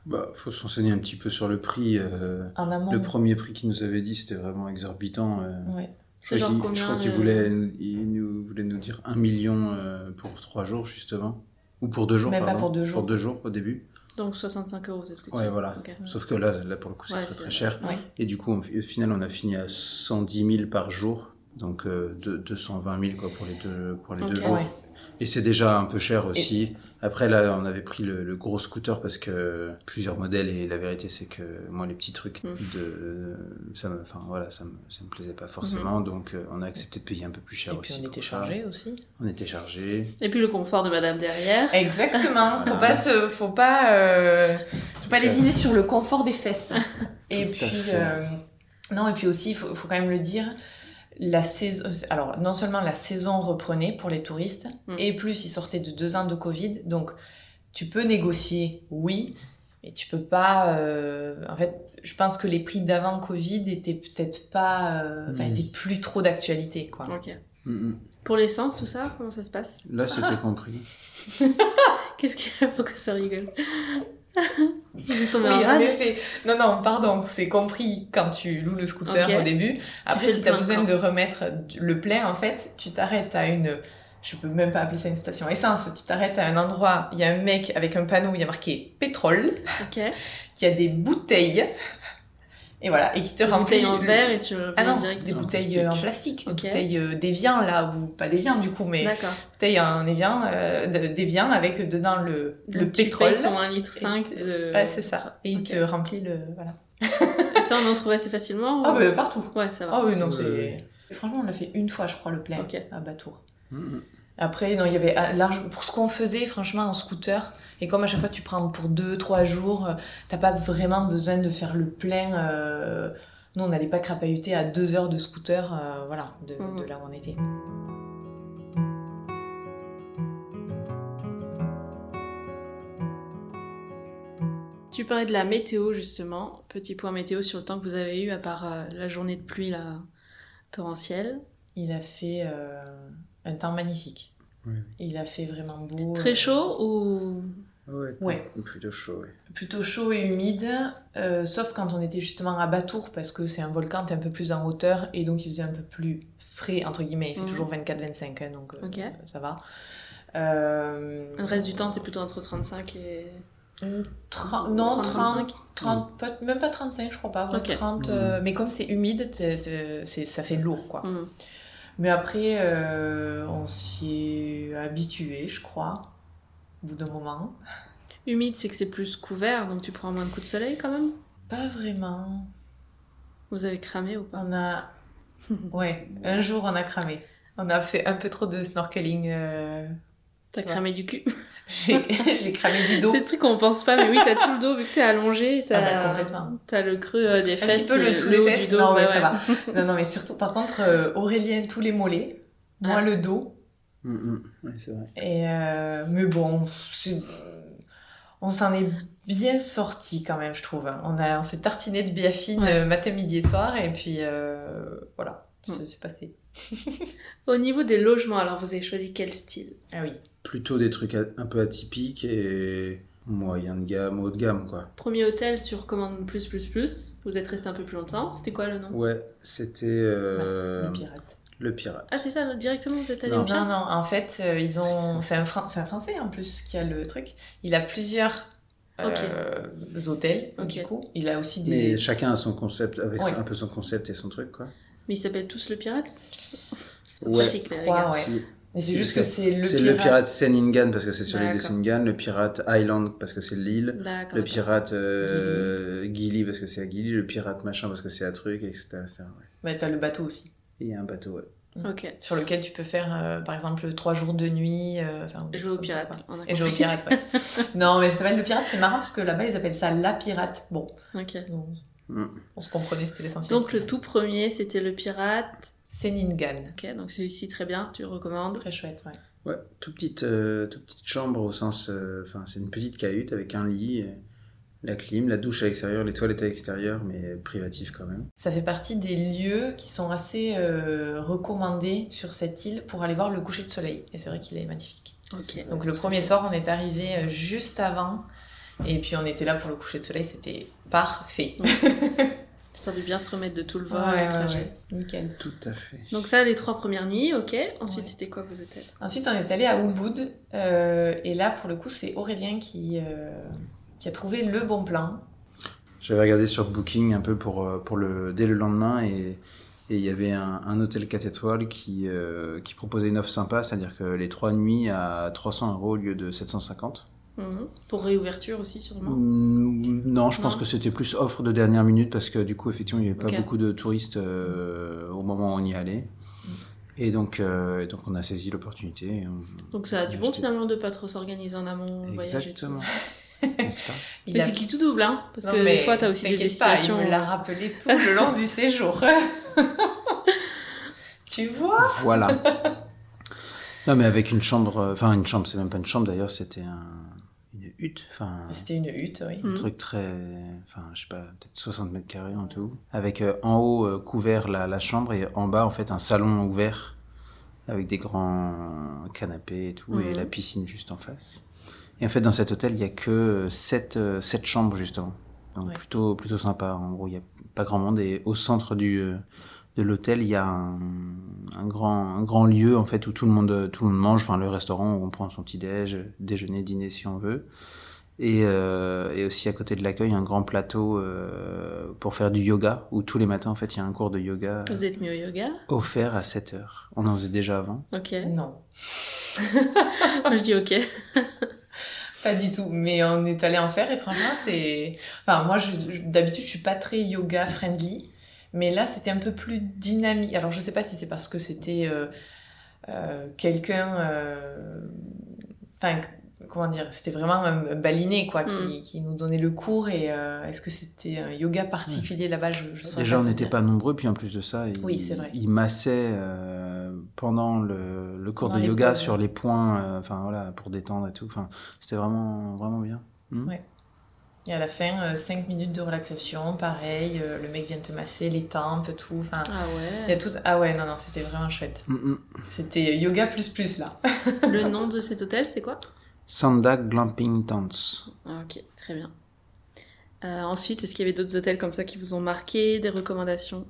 Bah, faut s'enseigner un petit peu sur le prix. euh, En amont. Le premier prix qu'il nous avait dit, c'était vraiment exorbitant. euh. Ouais. Je C'est crois genre qu'il- combien Je crois qu'il le- voulait, il nous, nous dire un million euh, pour trois jours, justement. Ou pour deux jours, Même pas pour deux jours. Pour deux jours, au début. Donc 65 euros, c'est ce que tu Ouais, dis. voilà. Sauf que là, là pour le coup, c'est Ouais, très très cher. Ouais. Et du coup, on- au final, on a fini à 110 000 par jour. Donc euh, deux- 220 000 quoi, pour les deux, pour les deux jours. Ouais. Et c'est déjà un peu cher aussi. Après, là, on avait pris le, le gros scooter parce que plusieurs modèles. Et la vérité, c'est que moi, les petits trucs, Mm. de, ça me, enfin, voilà, ça me, ça me plaisait pas forcément. Donc, euh, on a accepté de payer un peu plus cher Et puis aussi. on était ça. chargés aussi. On était chargé. Et puis le confort de madame derrière. Exactement. Faut Voilà. pas se, faut pas, euh, faut pas lésiner sur le confort des fesses. et Tout à puis, fait. euh, non, et puis aussi, il faut, faut quand même le dire, la saison, alors non seulement la saison reprenait pour les touristes, Mm. et plus ils sortaient de deux ans de Covid, donc tu peux négocier, oui, mais tu peux pas. euh, en fait, je pense que les prix d'avant Covid étaient peut-être pas, euh, enfin, Mm. étaient plus trop d'actualité, quoi. Ok. Mm, mm. Pour l'essence, tout ça, comment ça se passe? Là, c'était compris. Qu'est-ce qu'il y a Pourquoi ça rigole? Oui, en effet. Non, non, pardon, c'est compris quand tu loues le scooter au début. Après, si tu as besoin de remettre le plein, en fait, tu t'arrêtes à une. Je peux même pas appeler ça une station essence. Tu t'arrêtes à un endroit, il y a un mec avec un panneau où il y a marqué pétrole, Ok. qui a des bouteilles, et voilà, et qui te Des remplit. bouteilles en le- verre et tu Ah non, direct. des en bouteilles plastique. euh, en plastique, Ok. des bouteilles euh, d'évian là, ou pas d'évian du coup, mais D'accord. bouteilles en évian, euh, d'évian avec dedans le, le Donc, tu pétrole. payes ton 1,5 litre Et- de... Ouais, c'est ça. Et il Ok. te remplit le. Voilà. Et ça, on en trouve assez facilement Ah, bah partout. Ouais, ça va. Ah oui, non, c'est. Franchement, on l'a fait une fois, je crois, le plein Ok. à Batour. Mhm. Après, non, il y avait ah, large pour ce qu'on faisait, franchement, en scooter. Et comme à chaque fois tu prends pour deux, trois jours, euh, t'as pas vraiment besoin de faire le plein. euh, Nous, on n'allait pas crapahuter à deux heures de scooter, euh, voilà, de, Mhm. de là où on était. Tu parlais de la météo, justement. Petit point météo sur le temps que vous avez eu, à part euh, la journée de pluie là, torrentielle. Il a fait un temps magnifique. Oui. Il a fait vraiment beau. Très euh, chaud ou... Ouais, Ouais. plutôt chaud, plutôt chaud et humide, euh, sauf quand on était justement à Batour, parce que c'est un volcan, t'es un peu plus en hauteur, et donc il faisait un peu plus frais, entre guillemets, il fait Mhm. toujours 24-25, hein, donc euh, ça va. Euh, Le reste du temps, t'es plutôt entre 35 et... Tra- non, 30, 30, 35. 30, pas- même pas 35, je crois pas, ouais, Ok. 30, euh, mais comme c'est humide, ça fait lourd, quoi. Mais après, euh, on s'y est habitué, je crois, au bout d'un moment. Humide, c'est que c'est plus couvert, donc tu prends moins de coups de soleil quand même? Pas vraiment. Vous avez cramé ou pas? On a. Ouais, un jour on a cramé. On a fait un peu trop de snorkeling. euh, T'as cramé du cul? J'ai cramé du dos. C'est le truc qu'on pense pas, mais oui, t'as tout le dos, vu que t'es allongé, t'as Ah bah, le creux euh, des Un fesses, petit peu le des haut fesses. du dos. non, bah mais ouais. ça va. Non, non, mais surtout, par contre, euh, Aurélien, tous les mollets. Moi, Ah. le dos. Ouais, c'est vrai. Et, euh, mais bon, on s'en est bien sorti quand même, je trouve. On, a- on s'est tartiné de biafine Ouais. matin, midi et soir. Et puis, euh, voilà, Mm. c'est passé. Au niveau des logements, alors vous avez choisi quel style? Ah oui. Plutôt des trucs a- un peu atypiques et moyen de gamme, haut de gamme, quoi. Premier hôtel, tu recommandes plus, plus, plus. Vous êtes resté un peu plus longtemps. C'était quoi le nom? Ouais, c'était euh, Le pirate. le pirate. Ah, c'est ça, directement, vous êtes allé Non. au Non, pirate? non, en fait, euh, ils ont. C'est un, Fran- un Français en plus qui a le truc. Il a plusieurs euh, hôtels, Ok. du coup. Il a aussi des. Mais chacun a son concept, avec son- un peu son concept et son truc, quoi. Mais ils s'appellent tous le pirate? C'est Ouais. pratique, les ouais. C'est juste que c'est le C'est pirate. le pirate Seningan parce que c'est sur l'île de. Seningan, le pirate Island parce que c'est l'île, le pirate euh, Gili parce que c'est à Gili, le pirate machin parce que c'est à truc, etc. etc., ouais. Bah, t'as le bateau aussi. Il y a un bateau, ouais. Ok. Sur lequel tu peux faire, euh, par exemple, trois jours de nuit. euh, Jouer au trucs comme ça, pirate. quoi. on a Et jouer au compris. pirate, ouais. non, mais ça s'appelle le pirate, c'est marrant parce que là-bas, ils appellent ça la pirate. Bon, Ok. on, Mm. on se comprenait, c'était l'essentiel. Donc le tout premier, c'était le pirate. Seningan. Ok, donc c'est ici très bien, tu le recommandes. Très chouette, ouais. Ouais, toute petite, euh, toute petite chambre au sens. euh, Enfin, c'est une petite cahute avec un lit, et la clim, la douche à l'extérieur, les toilettes à l'extérieur, mais privative quand même. Ça fait partie des lieux qui sont assez euh, recommandés sur cette île pour aller voir le coucher de soleil. Et c'est vrai qu'il est magnifique. Ok. Donc le premier soir, on est arrivé euh, juste avant. Et puis on était là pour le coucher de soleil, c'était parfait. Histoire de bien se remettre de tout le vol, Ouais, le trajet. ouais. Nickel. Tout à fait. Donc ça, les trois premières nuits, ok. Ensuite, Ouais. c'était quoi vous étiez Ensuite, on est allé à Ubud. euh, et là, pour le coup, c'est Aurélien qui, euh, qui a trouvé le bon plan. J'avais regardé sur Booking un peu pour, euh, pour le, dès le lendemain et et il y avait un, un hôtel 4 étoiles qui, euh, qui proposait une offre sympa, c'est-à-dire que les trois nuits à 300 euros au lieu de 750. Mhm. Pour réouverture aussi, sûrement. Mm, Non, je pense que c'était plus offre de dernière minute parce que du coup, effectivement, il n'y avait pas beaucoup de touristes euh, au moment où on y allait. Et donc, euh, donc on a saisi l'opportunité. Donc ça a du on bon acheté. finalement de pas trop s'organiser en amont. Exactement. N'est-ce pas? Mais a- c'est qui tout double, hein? Parce Non, que des fois, t'as aussi des pas, destinations. euh, il me l'a rappelé tout le long du séjour. tu vois? Voilà. non, mais avec une chambre, euh, enfin une chambre, c'est même pas une chambre d'ailleurs, c'était un, hutte, enfin C'était une hutte, oui. un Mhm. truc très, enfin je sais pas, peut-être 60 mètres carrés en tout, avec euh, en haut euh, couvert la, la chambre et en bas en fait un salon ouvert avec des grands canapés et tout et Mhm. la piscine juste en face. Et en fait, dans cet hôtel, il y a que 7, sept chambres, justement. Donc Ouais. plutôt, plutôt sympa. En gros, il n'y a pas grand monde. Et au centre du, euh, de l'hôtel, il y a un, un grand, un grand lieu, en fait, où tout le monde, tout le monde mange. Enfin, le restaurant où on prend son petit-déj, déjeuner, dîner, si on veut. Et, euh, et aussi à côté de l'accueil, un grand plateau euh, pour faire du yoga, où tous les matins, en fait, il y a un cours de yoga Vous êtes mis au yoga? offert à 7 heures. On en faisait déjà avant. Ok. Non, Moi, je dis ok. pas du tout. Mais on est allé en faire et franchement, c'est. Enfin, moi, je, je- d'habitude, je suis pas très yoga friendly. Mais là, c'était un peu plus dynamique. Alors, je sais pas si c'est parce que c'était euh, euh, quelqu'un. euh, Enfin, comment dire C'était vraiment un baliné, quoi, qui, qui nous donnait le cours. Et euh, est-ce que c'était un yoga particulier là-bas? Je, je saurais Déjà, on n'était pas nombreux, puis en plus de ça, il, Oui, il massait euh, pendant le, le cours Pendant de yoga sur les points, euh, enfin voilà, pour détendre et tout. Enfin, c'était vraiment, vraiment bien. Ouais. Et à la fin, 5 minutes de relaxation, pareil. euh, le mec vient te masser les tempes, tout. Enfin, Ah il y a ouais. tout. Ah ouais, non, non, c'était vraiment chouette. Mm, mm. C'était yoga plus plus là. Le nom de cet hôtel, c'est quoi? Sanda Glamping Tents. Ah, Ok, très bien. Euh, ensuite, est-ce qu'il y avait d'autres hôtels comme ça qui vous ont marqué, des recommandations?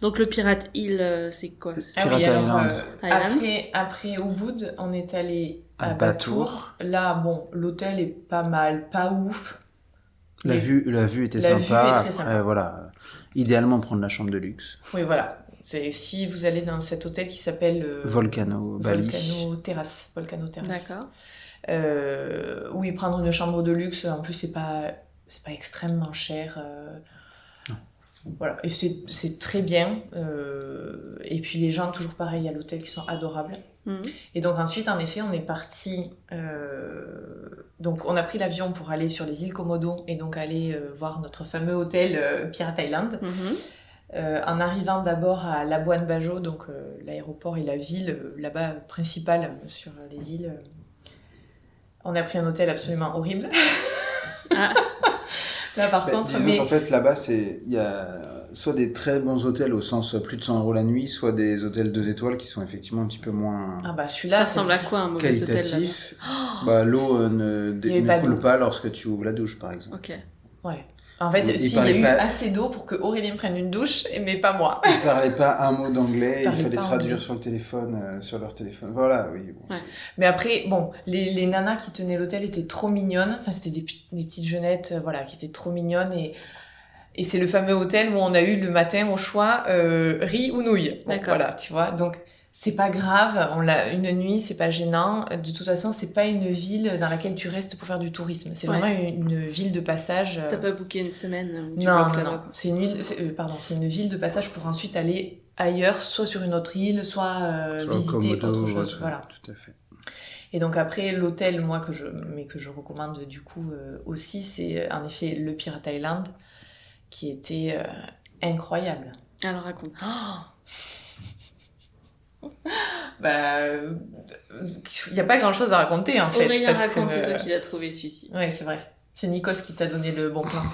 Donc le Pirate Hill, euh, c'est quoi? Ah oui, alors Island. euh, Island. après, après Ubud, on est allé à, À Batour. Batour. Là, bon, l'hôtel est pas mal, pas ouf. La vue, la vue était La vue sympa. est très sympa. Après, voilà, idéalement prendre la chambre de luxe. Oui, voilà. C'est si vous allez dans cet hôtel qui s'appelle euh, Volcano, Bali. Volcano Terrace. Volcano Terrace. D'accord. Euh, oui, prendre une chambre de luxe, en plus, c'est pas, c'est pas extrêmement cher. euh, Voilà, et c'est c'est très bien. euh, et puis les gens, toujours pareil à l'hôtel, qui sont adorables. Et donc ensuite, en effet, on est parti. euh, donc on a pris l'avion pour aller sur les îles Komodo et donc aller euh, voir notre fameux hôtel euh, Pirate Island. Mhm. Euh, en arrivant d'abord à Labuan Bajo, donc euh, l'aéroport et la ville euh, là-bas principale euh, sur euh, les îles. euh, on a pris un hôtel absolument horrible. Ah, Là par Bah, contre, disons mais qu'en fait, là-bas, c'est il y a soit des très bons hôtels au sens plus de 100 euros la nuit, soit des hôtels 2 étoiles qui sont effectivement un petit peu moins ah bah ça celui-là, ressemble à quoi un mauvais hôtel là qualitatifs. Bah, L'eau euh, ne, pas coule pas lorsque tu ouvres la douche, par exemple. Ok. ouais. En fait, Il si, il y a eu pas- assez d'eau pour que Aurélien prenne une douche, mais pas moi. Ils parlaient pas un mot d'anglais, il fallait traduire sur le téléphone, euh, sur leur téléphone. Voilà, oui. bon, Ouais. c'est- Mais après, bon, les, les nanas qui tenaient l'hôtel étaient trop mignonnes. Enfin, c'était des, petites jeunettes, euh, voilà, qui étaient trop mignonnes. Et, et c'est le fameux hôtel où on a eu le matin au choix euh, riz ou nouilles. Bon, D'accord. Voilà, tu vois. Donc, c'est pas grave. On l'a une nuit, c'est pas gênant. De toute façon, c'est pas une ville dans laquelle tu restes pour faire du tourisme. C'est Ouais. vraiment une, une ville de passage. euh, T'as pas booké une semaine où tu non, non, non. C'est une île, euh, pardon, c'est une ville de passage pour ensuite aller ailleurs, soit sur une autre île, soit, euh, Soit visiter Komodo, autre chose. ouais, Voilà. Tout à fait. Et donc après l'hôtel, moi que je, mais que je recommande du coup euh, aussi, c'est euh, en effet le Pirate Island, qui était euh, incroyable. Alors raconte. bah, il n'y a pas grand chose à raconter en fait. Aurélien parce raconte, c'est toi euh, qui l'as trouvé celui-ci. Ouais, c'est vrai. C'est Nikos qui t'a donné le bon plan.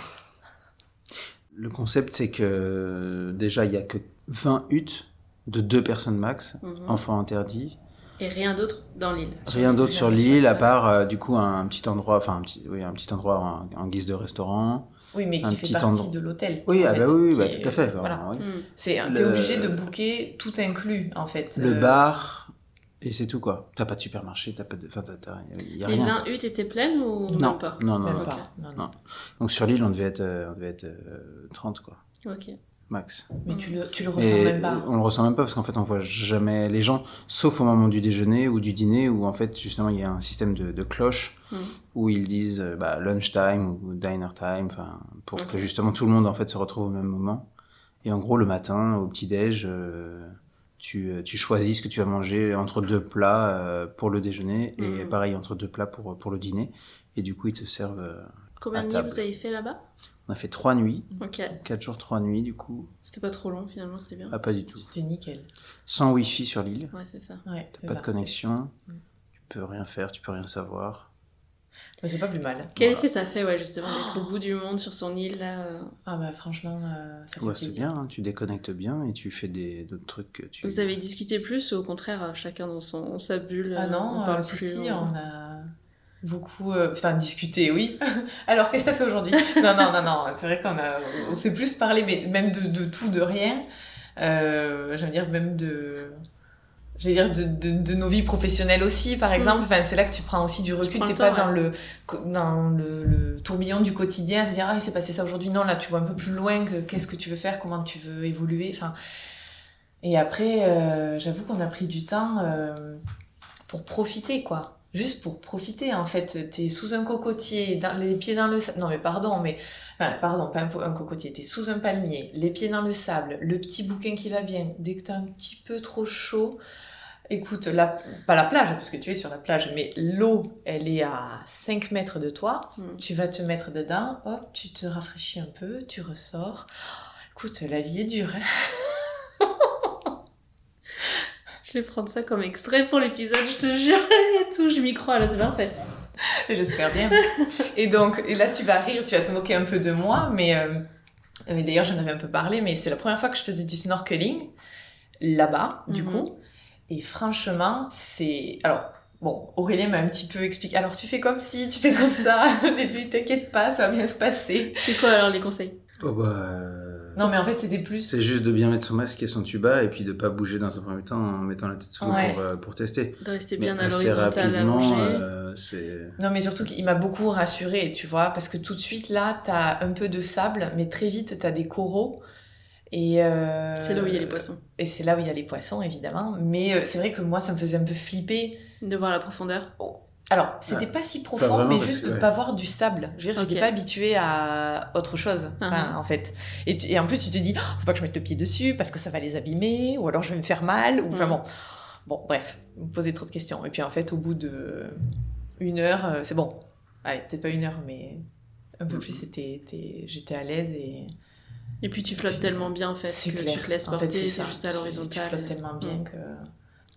Le concept, c'est que déjà, il y a que 20 huttes de deux personnes max, Mhm. enfants interdits. Et rien d'autre dans l'île. Rien d'autre sur l'île, à part euh, du coup un, petit endroit, enfin un petit, oui, un petit endroit en, en guise de restaurant. Oui, mais Un qui fait petit partie endroit. de l'hôtel. Oui, ah fait, bah oui, bah, est- tout à fait. Voilà. oui. Hmm. C'est, t'es Le- obligé de booker tout inclus en fait. Le Euh, bar, et c'est tout quoi. T'as pas de supermarché, t'as pas de. Enfin, t'as- t'as- y a Les rien. 20 huttes étaient pleines ou Non, même pas? non, non, Même non. ok. pas. Non, non. Non. Donc sur l'île, on devait être, euh, on devait être euh, 30 quoi, Ok. Max. Mais tu le, tu le ressens Et même pas. on le ressent même pas parce qu'en fait on voit jamais les gens, sauf au moment du déjeuner ou du dîner où en fait justement il y a un système de, de cloches Mm. où ils disent euh, bah, lunch time ou diner time, pour que justement tout le monde en fait se retrouve au même moment. Et en gros le matin au petit déj, euh, tu, euh, tu choisis ce que tu vas manger entre deux plats euh, pour le déjeuner et Mm. pareil entre deux plats pour pour le dîner. Et du coup ils te servent. Combien de nuits vous avez fait là-bas? On a fait trois nuits, Ok. quatre jours trois nuits du coup. C'était pas trop long finalement, c'était bien. Ah pas du tout. C'était nickel. Sans wifi sur l'île. Ouais, c'est ça. Ouais, c'est Pas de connexion, Mm. tu peux rien faire, tu peux rien savoir. Mais c'est pas plus mal. Quel Voilà. effet ça fait, ouais, justement, d'être au bout du monde sur son île là euh, Ah bah franchement, euh, ça fait Ouais, c'est bien, hein, tu déconnectes bien et tu fais des d'autres trucs que tu. Vous avez discuté plus ou au contraire, euh, chacun dans son, sa bulle Ah euh, non, on parle euh, plus si, on- on a... beaucoup, euh, enfin discuté, oui. Alors qu'est-ce que t'as fait aujourd'hui? Non, non, non, non. C'est vrai qu'on a, on s'est plus parlé, mais même de, de tout, de rien. Euh, J'allais dire même de, j'allais dire de, de, de, nos vies professionnelles aussi, par exemple. Enfin, c'est là que tu prends aussi du recul. T'es pas dans le dans le, le, tourbillon du quotidien, à se dire ah il s'est passé ça aujourd'hui. Non, là tu vois un peu plus loin que qu'est-ce que tu veux faire, comment tu veux évoluer. Enfin, et après, euh, j'avoue qu'on a pris du temps euh, pour profiter, quoi juste pour profiter en fait. T'es sous un cocotier, dans, les pieds dans le sable. Non mais pardon, mais enfin, pardon, pas un, un cocotier. T'es sous un palmier, les pieds dans le sable, le petit bouquin qui va bien. Dès que t'es un petit peu trop chaud, écoute, la, pas la plage parce que tu es sur la plage, mais l'eau, elle est à 5 mètres de toi. Mm. Tu vas te mettre dedans, hop, tu te rafraîchis un peu, tu ressors. Écoute, la vie est dure. Hein Je vais prendre ça comme extrait pour l'épisode, je te jure. Et tout, je m'y crois, là, c'est parfait. J'espère bien. Et donc, et là, tu vas rire, tu vas te moquer un peu de moi, mais, euh, mais d'ailleurs, j'en avais un peu parlé, mais c'est la première fois que je faisais du snorkeling, là-bas, du mhm. coup. Et franchement, c'est... Alors, Bon, Aurélien m'a un petit peu expliqué. Alors, tu fais comme si, tu fais comme ça. Au début, t'inquiète pas, ça va bien se passer. C'est quoi alors les conseils? Oh bah, euh, non, mais en fait, c'était plus. C'est juste de bien mettre son masque et son tuba et puis de pas bouger dans un premier temps en mettant la tête sous l'eau pour, euh, pour, tester. De rester bien à l'horizontale, euh, non, mais surtout qu'il m'a beaucoup rassuré, tu vois, parce que tout de suite là, t'as un peu de sable, mais très vite, t'as des coraux. Et euh... c'est là où il y a les poissons. Et c'est là où il y a les poissons, évidemment. Mais euh, c'est vrai que moi, ça me faisait un peu flipper. De voir la profondeur. Oh, alors, c'était pas si profond, mais juste de pas voir du sable. Je veux dire, j'étais pas habituée à autre chose, uh-huh. en fait. Et, en plus, tu te dis, oh, faut pas que je mette le pied dessus parce que ça va les abîmer, ou alors je vais me faire mal, ou vraiment. Bon, bref, vous me posez trop de questions. Et puis en fait, au bout de une heure, euh, c'est bon. Allez, peut-être pas une heure, mais un peu plus, c'était, j'étais à l'aise et. Et puis tu flottes tellement bien en fait que tu te laisses porter, c'est juste à l'horizontale. Tu flottes tellement bien que.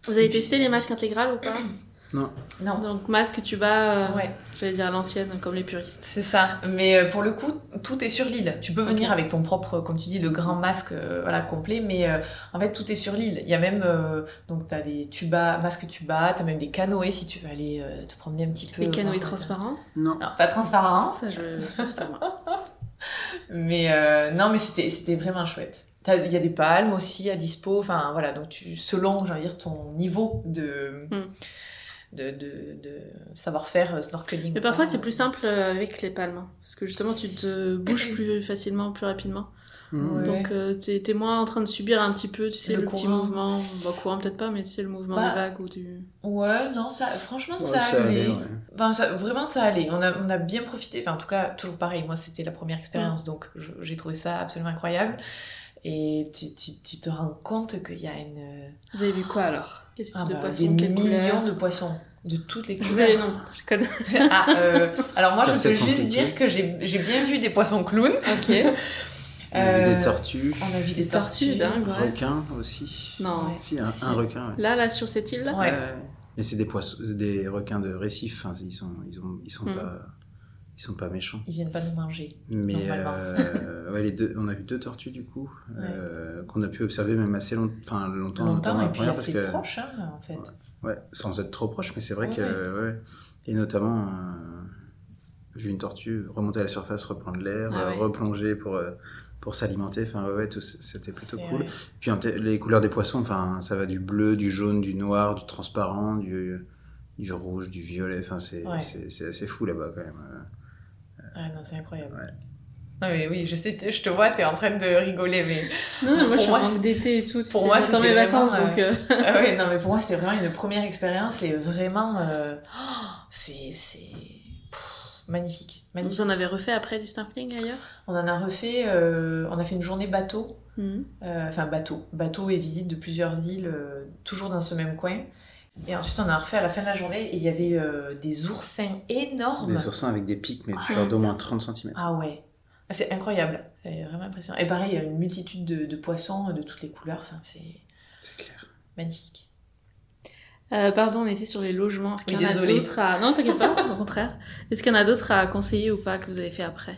Vous avez testé les masques intégrales ou pas non. non. Donc masque, tu vas, euh, ouais. j'allais dire à l'ancienne, comme les puristes. C'est ça. Mais euh, pour le coup, tout est sur l'île. Tu peux venir avec ton propre, comme tu dis, le grand masque euh, voilà, complet, mais en fait, tout est sur l'île. Il y a même, donc tu as des tubas, masques tuba, tu as même des canoës si tu veux aller te promener un petit peu. Les canoës transparents non. pas transparents. Ça, je vais faire ça, moi. mais non, mais c'était vraiment chouette. Il y a des palmes aussi à dispo, enfin voilà, donc tu, selon, j'ai dire, ton niveau de, hmm de, de, de savoir-faire euh, snorkeling. Mais parfois, c'est plus simple euh, avec les palmes. Hein, parce que justement, tu te bouges plus facilement, plus rapidement. Mmh. Donc, euh, tu es, moins en train de subir un petit peu, tu sais, le, petit mouvement. Bah, courant peut-être pas, mais tu sais, le mouvement bah, des vagues. Où tu... Ouais, non, ça, franchement, ça, allait. Enfin, vraiment, ça allait. On a, on a bien profité. Enfin, en tout cas, toujours pareil. Moi, c'était la première expérience, donc j'ai trouvé ça absolument incroyable. Et tu, tu, tu, te rends compte qu'il y a une. Vous avez vu quoi alors? Quel ah de bah, poissons Des millions de poissons. De toutes les couleurs. les noms, je connais. ah, euh, alors moi, je peux juste dire que j'ai bien vu des poissons clowns. Ok. On a vu des euh, tortues. On a vu des, tortues, dingue, ouais. Requins aussi. Non. Si, un, un requin. Là, là, sur cette île-là? Ouais. Mais c'est des poissons, des requins de récif. Enfin, ils sont, ils ont, ils sont hmm. pas ils sont pas méchants. Ils viennent pas nous manger. Mais euh, ouais, les deux, on a vu deux tortues du coup euh, qu'on a pu observer même assez long, enfin, longtemps. Longtemps et puis assez que... proche hein, en fait. Ouais. sans être trop proche, mais c'est vrai que ouais. et notamment euh, vu une tortue remonter à la surface, reprendre l'air, ah replonger pour pour s'alimenter. Enfin ouais, c'était plutôt cool. Puis les couleurs des poissons, enfin ça va du bleu, du jaune, du noir, du transparent, du du rouge, du violet. Enfin c'est c'est assez fou là-bas quand même. Ah non, c'est incroyable. Ouais. Non, mais oui, je sais, je te vois, t'es en train de rigoler, mais. Non, non moi je suis en manque d'été et tout. Pour moi, c'est dans mes vacances, donc. Euh... ah oui, non, mais pour moi, c'était vraiment une première expérience et vraiment. Euh... Oh, c'est. Magnifique, magnifique. Vous en avez refait après du snorkeling ailleurs? On en a refait, euh, on a fait une journée bateau, mhm. euh, enfin bateau, bateau et visite de plusieurs îles, euh, toujours dans ce même coin. Et ensuite, on a refait à la fin de la journée et il y avait euh, des oursins énormes. Des oursins avec des pics, mais genre d'au moins 30 cm. Ah ouais. Ah, c'est incroyable. C'est vraiment impressionnant. Et pareil, il y a une multitude de, poissons de toutes les couleurs. Enfin, c'est... C'est clair. Magnifique. Euh, pardon, on était sur les logements. Est-ce qu'il y en a d'autres à... Non, t'inquiète pas, au contraire. Est-ce qu'il y en a d'autres à conseiller ou pas que vous avez fait après?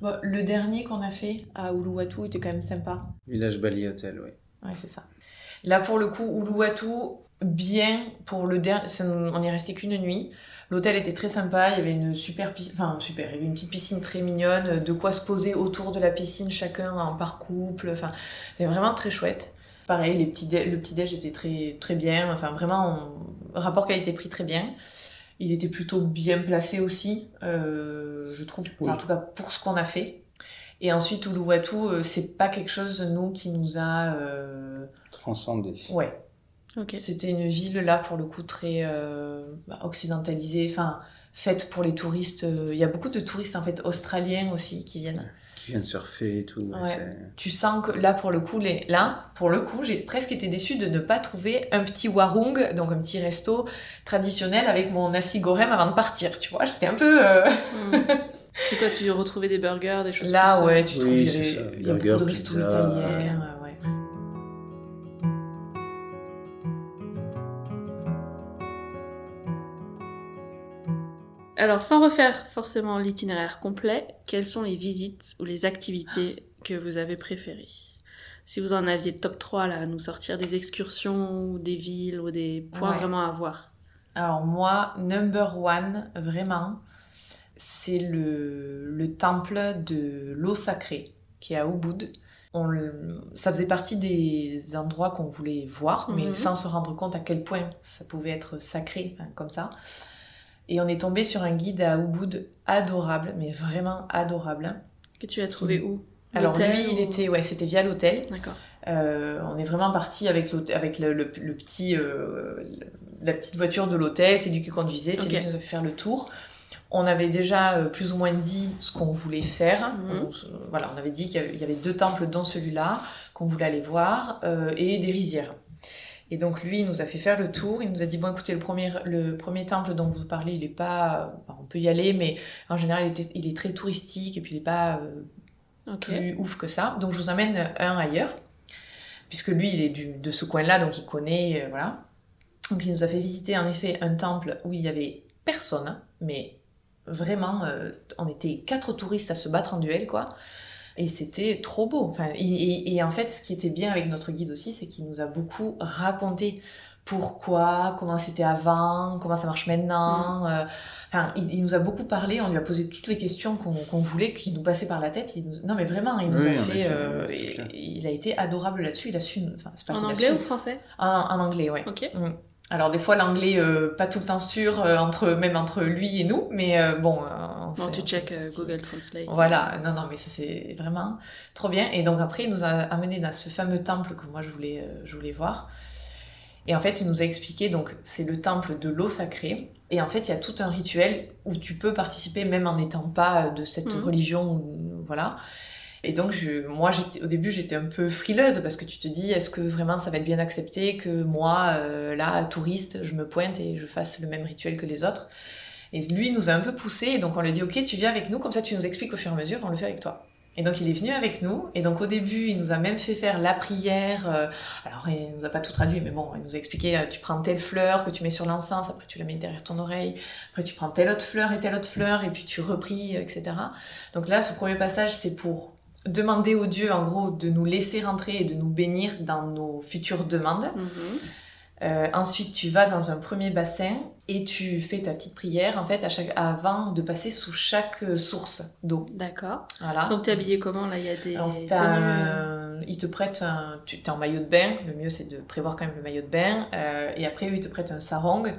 Bon, Le dernier qu'on a fait à Uluwatu était quand même sympa. Village Bali Hotel, oui. Ouais, c'est ça. Là, pour le coup, Uluwatu, bien pour le dernier. On n'y resté qu'une nuit. L'hôtel était très sympa, il y avait une super piscine, enfin super, il y avait une petite piscine très mignonne, de quoi se poser autour de la piscine chacun en par couple, enfin c'est vraiment très chouette. Pareil, les petits le petit déj était très très bien, enfin vraiment rapport qualité-prix très bien. Il était plutôt bien placé aussi, euh, je trouve, Oui. en tout cas pour ce qu'on a fait. Et ensuite Uluwatu, euh, c'est pas quelque chose nous qui nous a, euh, Transcendé. ouais, C'était une ville là pour le coup très euh, bah, occidentalisée, enfin faite pour les touristes. Euh, Il y a beaucoup de touristes en fait australiens aussi qui viennent. Qui viennent surfer et tout. ouais, Tu sens que là pour le coup, les... là pour le coup, j'ai presque été déçue de ne pas trouver un petit warung, donc un petit resto traditionnel avec mon nasi goreng avant de partir. Tu vois, j'étais un peu euh, Hmm. C'est quoi, tu retrouvais des burgers, des choses là comme ça? ouais, tu Oui, trouves il y a beaucoup de restos italiens, Alors, sans refaire forcément l'itinéraire complet, quelles sont les visites ou les activités que vous avez préférées? Si vous en aviez top 3 là, à nous sortir des excursions ou des villes ou des points Ouais. vraiment à voir. Alors moi, number one, vraiment, c'est le, le temple de l'eau sacrée qui est à Ubud. On, ça faisait partie des endroits qu'on voulait voir, mais Mhm. sans se rendre compte à quel point ça pouvait être sacré hein, comme ça. Et on est tombé sur un guide à Ubud adorable, mais vraiment adorable. Que tu as trouvé où? Alors lui, il était, ouais, c'était via l'hôtel. D'accord. Euh, on est vraiment parti avec, le, le- le petit, euh, la petite voiture de l'hôtel, c'est lui qui conduisait, c'est lui qui nous a fait faire le tour. On avait déjà euh, plus ou moins dit ce qu'on voulait faire. Mhm. On, voilà, on avait dit qu'il y avait- deux temples dans celui-là, qu'on voulait aller voir, et des rizières. Et donc lui, il nous a fait faire le tour. Il nous a dit bon, écoutez, le premier, le premier temple dont vous parlez, il est pas, enfin, on peut y aller, mais en général, il, était- il est très touristique et puis il est pas euh, plus ouf que ça. Donc je vous emmène un ailleurs, puisque lui, il est du, de ce coin-là, donc il connaît, euh, voilà. Donc il nous a fait visiter en effet un temple où il y avait personne, mais vraiment, euh, on était quatre touristes à se battre en duel, quoi. Et c'était trop beau. Enfin, et, et- et en fait, ce qui était bien avec notre guide aussi, c'est qu'il nous a beaucoup raconté pourquoi, comment c'était avant, comment ça marche maintenant. euh, Enfin, il, il nous a beaucoup parlé, on lui a posé toutes les questions qu'on voulait, qui nous passaient par la tête. Il nous- Non, mais vraiment, il nous Oui, a fait. euh, il a été adorable là-dessus. Il a su. Enfin, c'est pas En anglais su. ou français? En, en anglais, ouais. Ok. Mm. Alors des fois l'anglais euh, pas tout le temps sûr euh, entre même entre lui et nous, mais euh, bon. Euh, on Bon, s'est- tu check euh. Google Translate. Voilà, non, non, mais ça c'est vraiment trop bien. Et donc après, il nous a amené dans ce fameux temple que moi je voulais, euh, je voulais voir. Et en fait, il nous a expliqué, donc c'est le temple de l'eau sacrée. Et en fait, il y a tout un rituel où tu peux participer même en n'étant pas de cette Mhm. religion, voilà. Et donc, je, moi, au début, j'étais un peu frileuse parce que tu te dis, est-ce que vraiment ça va être bien accepté que moi, euh, là, touriste, je me pointe et je fasse le même rituel que les autres? Et lui nous a un peu poussé, et donc on lui dit, ok, tu viens avec nous, comme ça tu nous expliques au fur et à mesure, on le fait avec toi. Et donc il est venu avec nous, et donc au début, il nous a même fait faire la prière. euh, alors il nous a pas tout traduit, mais bon, il nous a expliqué, euh, tu prends telle fleur que tu mets sur l'encens, après tu la mets derrière ton oreille, après tu prends telle autre fleur et telle autre fleur, et puis tu repries, etc. Donc là, ce premier passage, c'est pour demander au Dieu, en gros, de nous laisser rentrer et de nous bénir dans nos futures demandes. Mhm. Euh, ensuite, tu vas dans un premier bassin et tu fais ta petite prière, en fait, à chaque... avant de passer sous chaque euh, source d'eau. D'accord. Voilà. Donc, t'es habillé comment Là, il y a des Alors, tenues. t'as euh, Ils te prêtent un... Tu es en maillot de bain, le mieux c'est de prévoir quand même le maillot de bain, euh, et après eux ils te prêtent un sarong,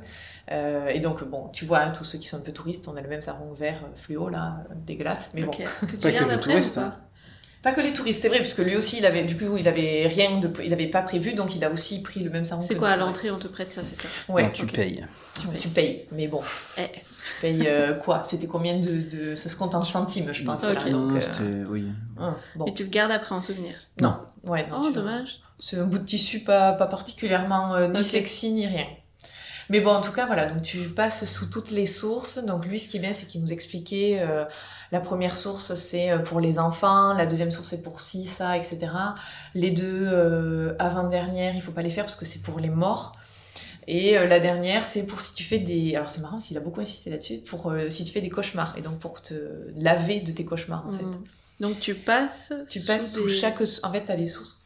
Euh, et donc bon, tu vois, hein, tous ceux qui sont un peu touristes, on a le même sarong vert fluo là, dégueulasse, mais bon. Que tu Pas que après touristes, hein. Pas que les touristes, c'est vrai, parce que lui aussi, il avait, du coup, il avait rien de, il avait pas prévu, donc il a aussi pris le même sarong. C'est quoi à l'entrée On te prête ça, c'est ça? Ouais, Non, tu payes. tu, tu payes, mais bon, Eh. tu payes euh, quoi? C'était combien de, de, ça se compte en centimes, je pense. Ok. là, Non, euh, c'était... Oui. hein, bon, Et tu le gardes après en souvenir? Non, ouais, non. Oh, tu- dommage. C'est un bout de tissu pas, pas particulièrement euh, ni sexy ni rien. Mais bon, en tout cas, voilà, donc tu passes sous toutes les sources. Donc lui, ce qui est bien, c'est qu'il nous expliquait euh, la première source, c'est euh, pour les enfants, la deuxième source, c'est pour ci, ça, etc. Les deux euh, avant-dernières, il faut pas les faire parce que c'est pour les morts. Et euh, la dernière, c'est pour si tu fais des... Alors c'est marrant, qu'il a beaucoup insisté là-dessus, pour euh, si tu fais des cauchemars, et donc pour te laver de tes cauchemars, en fait. Mhm. Donc, tu passes. Tu passes sous des- chaque... En fait, t'as les sources...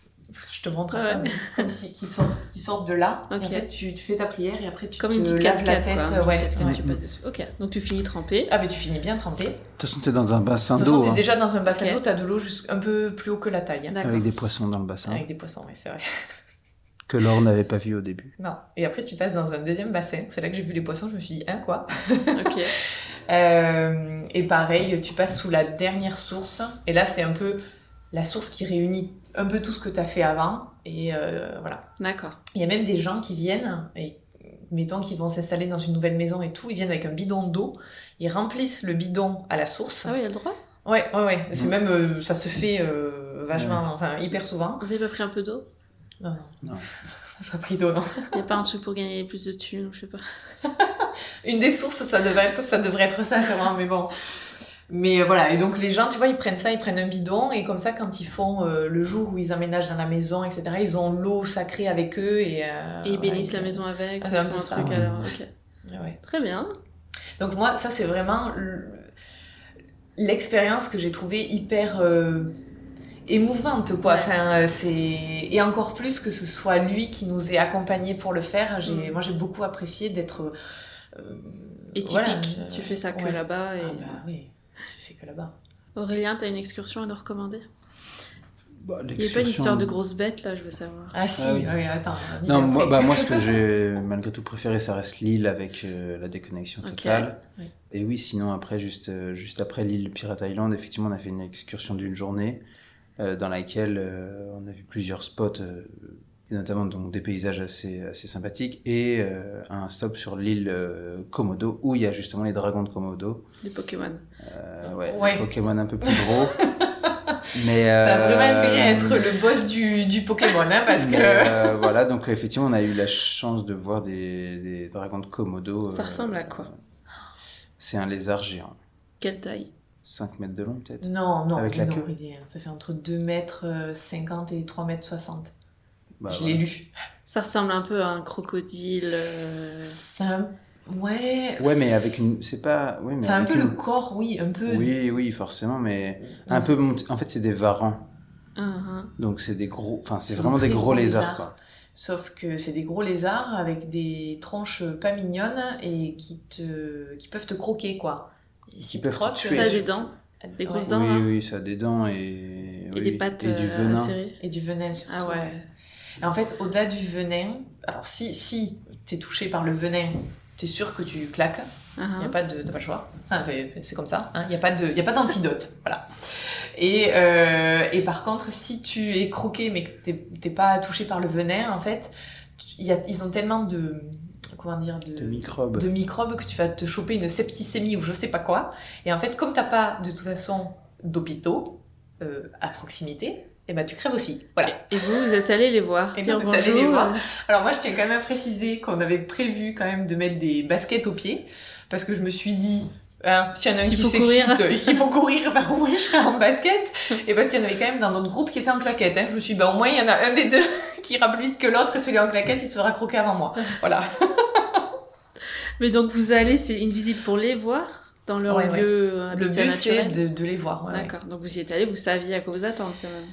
je te montre Ouais. comme si qui sortent qui sortent de là Ok. et en fait tu, tu fais ta prière et après tu Comme te une petite laves cascade, la tête quoi. Une ouais, cascade, ouais. tu passes dessus. Ok, donc tu finis trempé. ah mais tu finis bien trempé de De toute façon, t'es dans un bassin toute façon d'eau t'es hein, déjà dans un bassin d'eau t'as de l'eau un peu plus haut que la taille hein, D'accord. avec des poissons dans le bassin avec des poissons ouais c'est vrai que Laure n'avait pas vu au début. non et après tu passes dans un deuxième bassin c'est là que j'ai vu les poissons je me suis dit hein quoi? Ok. Euh, et pareil, tu passes sous la dernière source. Et là, c'est un peu la source qui réunit un peu tout ce que tu as fait avant. Et euh, voilà. D'accord. Il y a même des gens qui viennent, et mettons qu'ils vont s'installer dans une nouvelle maison et tout, ils viennent avec un bidon d'eau, ils remplissent le bidon à la source. Ah oui, il y a le droit? Ouais, ouais, ouais. C'est Mm. même, euh, ça se fait euh, vachement, enfin, hyper souvent. Vous avez pas pris un peu d'eau? Non, Non. j'ai pas pris d'eau, non. Il y a pas un truc pour gagner plus de thunes ou je sais pas. Une des sources, ça devrait être ça, devrait être ça sûrement, mais bon. Mais euh, voilà, et donc les gens, tu vois, ils prennent ça, ils prennent un bidon, et comme ça, quand ils font euh, le jour où ils emménagent dans la maison, etc., ils ont l'eau sacrée avec eux et. euh, Et ils bénissent ouais, la maison avec, Ah, c'est un peu ça, truc ouais. alors. Ouais. Très bien. Donc moi, ça, c'est vraiment l'expérience que j'ai trouvée hyper euh, émouvante, quoi. Enfin, c'est et encore plus que ce soit lui qui nous ait accompagnés pour le faire. J'ai, Mm. moi, j'ai beaucoup apprécié d'être. Et typique, tu fais ça que là-bas. Et... Ah bah oui, que là-bas. Aurélien, t'as une excursion à nous recommander? Bah, Il n'y a pas une histoire de grosse bête là, je veux savoir. Ah si, Ah oui. oui, attends. Non, moi, bah, moi, ce que j'ai malgré tout préféré, ça reste l'île avec euh, la déconnexion totale. Oui. Et oui, sinon, après, juste, euh, juste après l'île Pirate Island, effectivement, on a fait une excursion d'une journée euh, dans laquelle euh, on a vu plusieurs spots, euh, et notamment donc, des paysages assez, assez sympathiques, et euh, un stop sur l'île euh, Komodo, où il y a justement les dragons de Komodo. Les Pokémon. Euh, ouais, Ouais. des Pokémon un peu plus gros. Mais, T'as euh, vraiment intérêt à être le boss du, du Pokémon, hein, parce que. mais, voilà, donc effectivement, on a eu la chance de voir des, des dragons de Komodo. Ça ressemble à quoi? C'est un lézard géant. Quelle taille? 5 mètres de long, peut-être? Non, non, Avec la non, queue? est- ça fait entre 2 mètres euh, 50 et 3 mètres 60. Bah, je l'ai lu. Ça ressemble un peu à un crocodile. euh, Ça, ouais. Ouais, mais avec une. C'est pas. Oui, mais C'est un peu une- le corps, oui, un peu. Oui, oui, forcément, mais Non, un peu. En fait, c'est des varans. un- Donc, c'est des gros. Enfin, c'est vraiment des gros gros lézards, lézards. quoi. Sauf que c'est des gros lézards avec des tronches pas mignonnes et qui, te... qui peuvent te croquer, quoi. Et Qui peuvent te croquent, tuer. Ça a des dents Des grosses ouais. dents, oui, hein. oui, ça a des dents et. et oui, des pattes Et du euh, venin. Et du venin surtout. Ah ouais. Et en fait, au-delà du venin, alors si, si t'es touché par le venin, t'es sûr que tu claques. Il n'y a pas de, t'as pas le choix. Enfin, c'est, c'est comme ça. Il n'y a pas de, y a pas d'antidote. voilà. Et, euh, et par contre, si tu es croqué mais que t'es, t'es pas touché par le venin, en fait, tu- y a, ils ont tellement de, comment dire, de, De microbes. de microbes que tu vas te choper une septicémie ou je sais pas quoi. Et en fait, comme t'as pas de toute façon d'hôpitaux euh, à proximité, et ben tu crèves aussi. Voilà. Et vous, vous êtes allés les voir Et dire bonjour. les voir. euh, Alors moi, je tiens quand même à préciser qu'on avait prévu quand même de mettre des baskets aux pieds, parce que je me suis dit, hein, s'il y en a un qui s'excite et qu'il faut courir, bah, au moins je serai en basket. Et parce qu'il y en avait quand même dans notre groupe qui était en claquette. Hein. Je me suis dit, bah, au moins il y en a un des deux qui ira plus vite que l'autre, et celui en claquette, il se fera croquer avant moi. Voilà. Mais donc vous allez, c'est une visite pour les voir dans leur Ouais, ouais. lieu Le habitat but, c'est de, de les voir. Ouais, ouais. D'accord. Donc vous y êtes allés, vous saviez à quoi vous attendre quand même.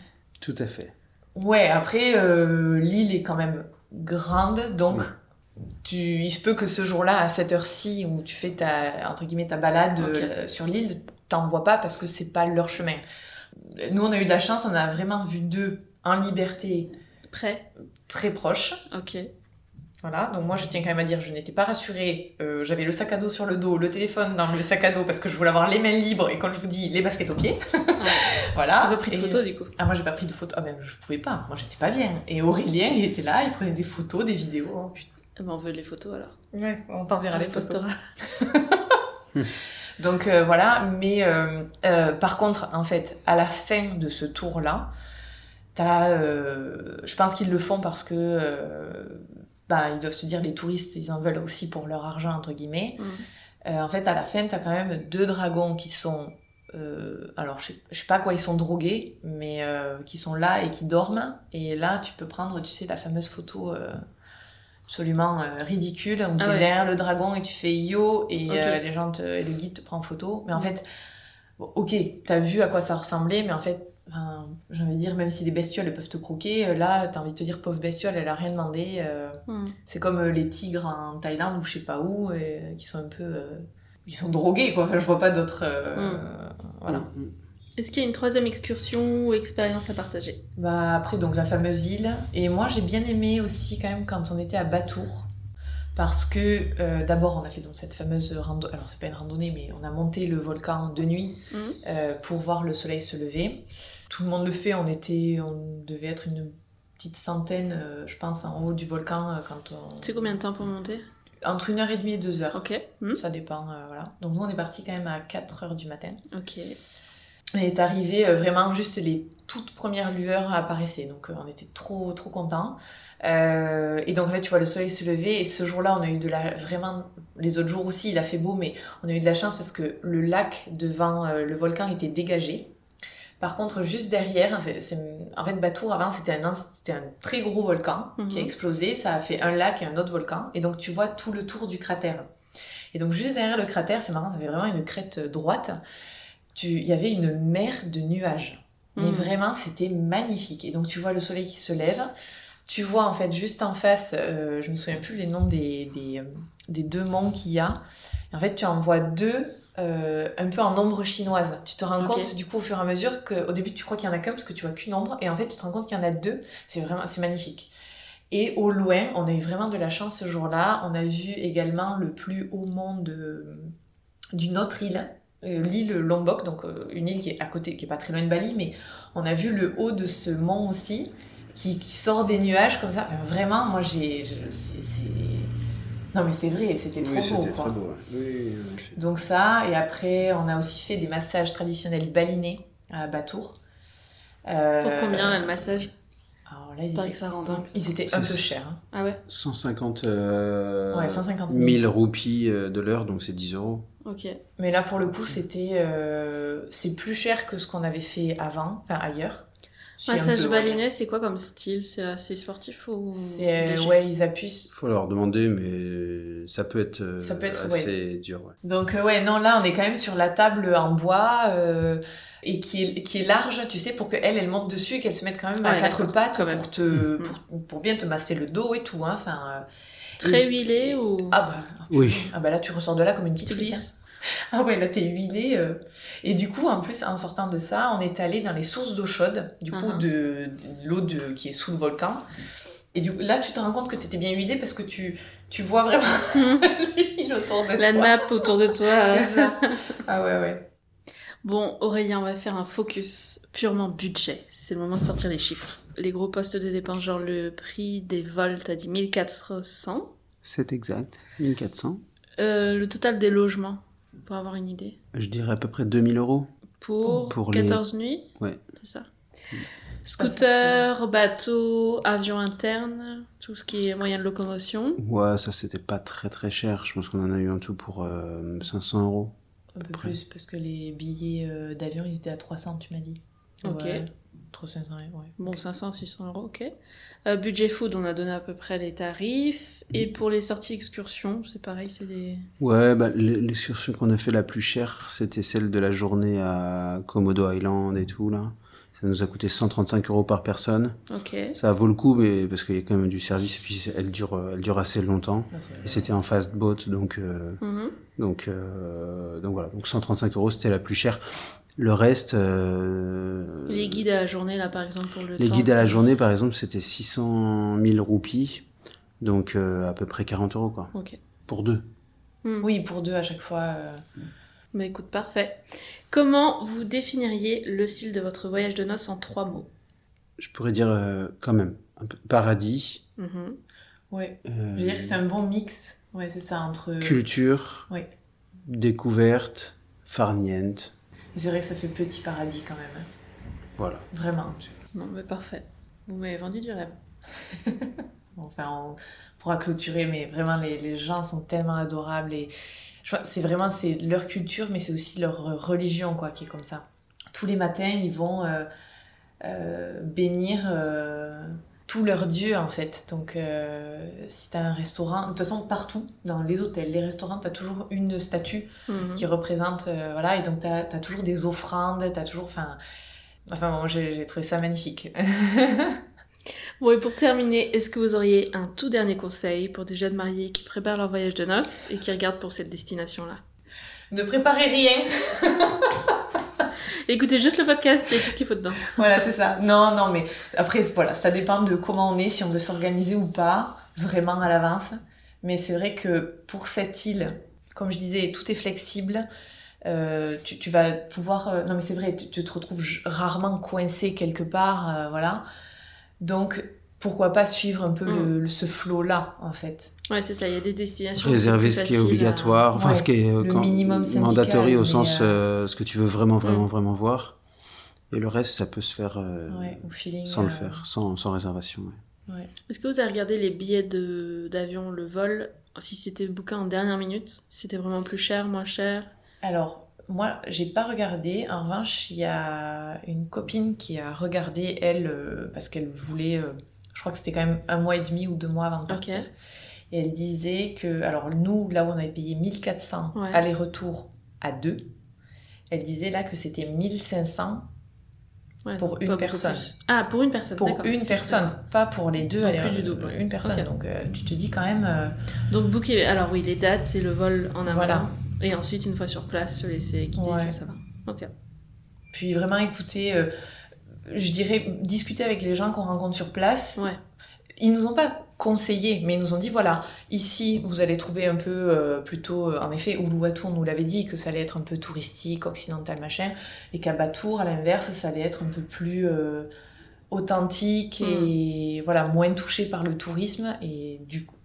Tout à fait. Ouais, après, euh, l'île est quand même grande, donc Oui. tu, il se peut que ce jour-là, à cette heure-ci, où tu fais ta, entre guillemets, ta balade euh, sur l'île, t'en vois pas parce que c'est pas leur chemin. Nous, on a eu de la chance, on a vraiment vu deux en liberté Prêt très proches. Ok. Voilà, donc moi je tiens quand même à dire, je n'étais pas rassurée. Euh, J'avais le sac à dos sur le dos, le téléphone dans le sac à dos parce que je voulais avoir les mains libres et quand je vous dis les baskets aux pieds. voilà. T'as pas pris de Et- photos du coup ah, moi j'ai pas pris de photos. Ah, même je pouvais pas. Moi j'étais pas bien. Et Aurélien, il était là, il prenait des photos, des vidéos. Oh, putain. Eh ben, On veut les photos alors. Ouais, on t'enverra les les postera. Donc euh, voilà, mais euh, par contre, en fait, à la fin de ce tour-là, t'as, euh, je pense qu'ils le font parce que bah, ils doivent se dire les touristes, ils en veulent aussi pour leur argent entre guillemets. Mm. Euh, en fait, à la fin, t'as quand même deux dragons qui sont, euh, alors je sais, je sais pas quoi ils sont drogués, mais euh, qui sont là et qui dorment. Et là, tu peux prendre, tu sais, la fameuse photo. absolument ridicule où Ah ouais. derrière le dragon et tu fais yo et les gens te, et le guide te prend en photo mais en fait bon, ok t'as vu à quoi ça ressemblait mais en fait Enfin, j'ai envie de dire, même si des bestioles elles peuvent te croquer, euh, là, t'as envie de te dire, pauvre bestiole, elle a rien demandé. euh, Hmm. C'est comme euh, les tigres en Thaïlande ou je sais pas où, et, qui sont un peu. euh, qui sont drogués, quoi. Enfin, je vois pas d'autres. euh, Mm. Voilà. Mm. Est-ce qu'il y a une troisième excursion ou expérience à partager? Bah, après, donc la fameuse île. Et moi, j'ai bien aimé aussi, quand même, quand on était à Batour. Parce que, euh, d'abord, on a fait donc cette fameuse randonnée. Alors, c'est pas une randonnée, mais on a monté le volcan de nuit Mhm. euh, pour voir le soleil se lever. Tout le monde le fait. On était. On devait être une petite centaine, euh, je pense, en haut du volcan quand on. C'est combien de temps pour monter? Entre une heure et demie et deux heures. Ok. Hmm. Ça dépend, voilà. Donc nous, on est parti quand même à 4 heures du matin. Ok. On est arrivé vraiment juste les toutes premières lueurs apparaissaient, donc on était trop trop contents. Euh, et donc en fait, tu vois le soleil se lever et ce jour-là, on a eu de la vraiment les autres jours aussi, il a fait beau, mais on a eu de la chance parce que le lac devant euh, le volcan était dégagé. Par contre, juste derrière, c'est- c'est- en fait, Batour avant c'était un, c'était un très gros volcan qui a Mhm. explosé, ça a fait un lac et un autre volcan, et donc tu vois tout le tour du cratère. Et donc juste derrière le cratère, c'est marrant, ça avait vraiment une crête euh, droite. Tu- Il y avait une mer de nuages. Mais Mhm. vraiment, c'était magnifique. Et donc tu vois le soleil qui se lève. Tu vois en fait juste en face, euh, je me souviens plus les noms des, des, euh, des deux monts qu'il y a. Et en fait, tu en vois deux euh, un peu en ombre chinoise. Tu te rends compte du coup au fur et à mesure qu'au début tu crois qu'il y en a qu'un parce que tu vois qu'une ombre et en fait tu te rends compte qu'il y en a deux. C'est vraiment c'est magnifique. Et au loin, on a eu vraiment de la chance ce jour-là. On a vu également le plus haut mont de- d'une autre île, euh, l'île Lombok, donc euh, une île qui est à côté, qui est pas très loin de Bali, mais on a vu le haut de ce mont aussi, qui, qui sort des nuages comme ça. Enfin, vraiment, moi j'ai. Non mais c'est vrai, c'était trop Oui, beau. très beau. Oui. Donc ça, et après on a aussi fait des massages traditionnels balinés à Batour. Euh, Pour combien là le massage Alors là, ils Paraît étaient, que ça rend dingue. ça. ils étaient un peu chers. hein. Ah ouais 150 euh, Ouais, 150 000. 000 roupies euh, de l'heure, donc c'est 10 euros. Ok. Mais là, pour le coup, c'était, euh, c'est plus cher que ce qu'on avait fait avant, enfin ailleurs. Massage balinais, c'est quoi comme style? C'est assez sportif ou C'est, léger? ouais, ils appuient. faut leur demander, mais ça peut être, euh, Ça peut être, assez dur. ouais. Donc euh, ouais, non, là, on est quand même sur la table en bois euh, et qui est, qui est large, tu sais, pour qu'elle, elle monte dessus et qu'elle se mette quand même à Ouais, quatre pattes quand même. pour te, Mhm. pour, pour bien te masser le dos et tout. Hein. Enfin, euh, Très Et- huilé ou ah bah, Oui. ah bah là, tu ressors de là comme une petite glisses Ah ouais, là t'es huilé. euh. Et du coup, en plus, en sortant de ça, on est allé dans les sources d'eau chaude, du coup, Mhm. de, de l'eau de, qui est sous le volcan. Et du coup, là, tu te rends compte que t'étais bien huilé parce que tu, tu vois vraiment l'huile autour de La toi. nappe autour de toi. C'est ça. Ah ouais, ouais. Bon, Aurélien, on va faire un focus purement budget. C'est le moment de sortir les chiffres. Les gros postes de dépenses, genre le prix des vols, t'as dit 1400. C'est exact. 1400. Euh, le total des logements, pour avoir une idée. Je dirais à peu près 2000 euros. Pour, Pour les- 14 nuits Ouais. C'est ça. Scooter, bateau, avion interne, tout ce qui est moyen de locomotion. Ouais, ça c'était pas très très cher. Je pense qu'on en a eu en tout pour euh, 500 euros. Un peu plus, parce que les billets euh, d'avion, ils étaient à 300, tu m'as dit. Ok. Ouais, 300, ouais. Bon, 500, 600 euros, ok. Euh, budget food, on a donné à peu près les tarifs. Et pour les sorties excursions, c'est pareil, c'est des... Ouais, bah, l'excursion qu'on a fait la plus chère, c'était celle de la journée à Komodo Island et tout là. Ça nous a coûté 135 euros par personne. Ok. Ça vaut le coup, mais parce qu'il y a quand même du service et puis elle dure, elle dure assez longtemps. Et c'était en fast boat, donc euh, Mhm. donc euh, donc voilà. Donc 135 euros, c'était la plus chère. Le reste, euh, Les guides à la journée, là, par exemple, pour le les temps. guides à la journée, par exemple, c'était 600 000 roupies, donc euh, à peu près 40 euros quoi, Ok. pour deux. Hmm. Oui, pour deux à chaque fois. euh, Bah écoute, parfait. Comment vous définiriez le style de votre voyage de noces en trois mots? Je pourrais dire euh, quand même un peu paradis, Mhm. Ouais. euh, Je veux dire que c'est un bon mix. Ouais, c'est ça, entre. culture, Oui. découverte, farniente, C'est vrai que ça fait petit paradis quand même. hein. voilà. Vraiment. Bon, bah parfait. Vous m'avez vendu du rêve. Enfin, on pourra clôturer, mais vraiment, les, les gens sont tellement adorables. Et c'est vraiment c'est leur culture, mais c'est aussi leur religion, quoi, qui est comme ça. Tous les matins, ils vont euh, euh, bénir euh, tous leurs dieux, en fait. Donc, euh, si tu as un restaurant, de toute façon, partout, dans les hôtels, les restaurants, tu as toujours une statue Mhm. qui représente, euh, voilà, et donc tu as, toujours des offrandes, tu as toujours, enfin, Enfin bon, j'ai trouvé ça magnifique. bon, et pour terminer, est-ce que vous auriez un tout dernier conseil pour des jeunes mariés qui préparent leur voyage de noces et qui regardent pour cette destination-là? Ne préparez rien Écoutez juste le podcast, il y a tout ce qu'il faut dedans. Voilà, c'est ça. Non, non, mais après, voilà, ça dépend de comment on est, si on veut s'organiser ou pas, vraiment à l'avance. Mais c'est vrai que pour cette île, comme je disais, tout est flexible. Euh, tu, vas pouvoir. Euh, non, mais c'est vrai, tu, te retrouves rarement coincé quelque part, euh, voilà. Donc, pourquoi pas suivre un peu le, mm. ce flot-là, en fait. Ouais, c'est ça, il y a des destinations. Réserver ce qui est obligatoire, enfin, ce qui est le minimum mandatory au sens ce que tu veux vraiment, vraiment, mm. vraiment voir. Et le reste, ça peut se faire sans le faire, sans, sans réservation. Est-ce que vous avez regardé les billets d'avion, le vol, si c'était booké en dernière minute Si c'était vraiment plus cher, moins cher? Alors, moi, j'ai pas regardé. En revanche, il y a une copine qui a regardé, elle, euh, parce qu'elle voulait. Je crois que c'était quand même un mois et demi ou deux mois avant de partir. Et elle disait que. Alors, nous, là où on avait payé 1400 aller-retour à deux, elle disait là que c'était 1500 pour une personne. Ah, pour une personne. Pour une personne, pas pour les deux. Allez, plus du double. Une personne. Donc euh, tu te dis quand même. Euh, Donc booker. Alors oui, les dates et le vol en amont. Voilà. Et ensuite, une fois sur place, se laisser quitter, ça, ça va. Ok. Puis vraiment écouter. Euh, je dirais discuter avec les gens qu'on rencontre sur place. Ouais. Ils nous ont pas conseillé, mais ils nous ont dit voilà, ici vous allez trouver un peu euh, plutôt, euh, en effet, Uluwatu, on nous l'avait dit que ça allait être un peu touristique, occidental, machin, et qu'à Batour, à l'inverse, ça allait être un peu plus euh, authentique et mm. voilà, moins touché par le tourisme. Et du coup,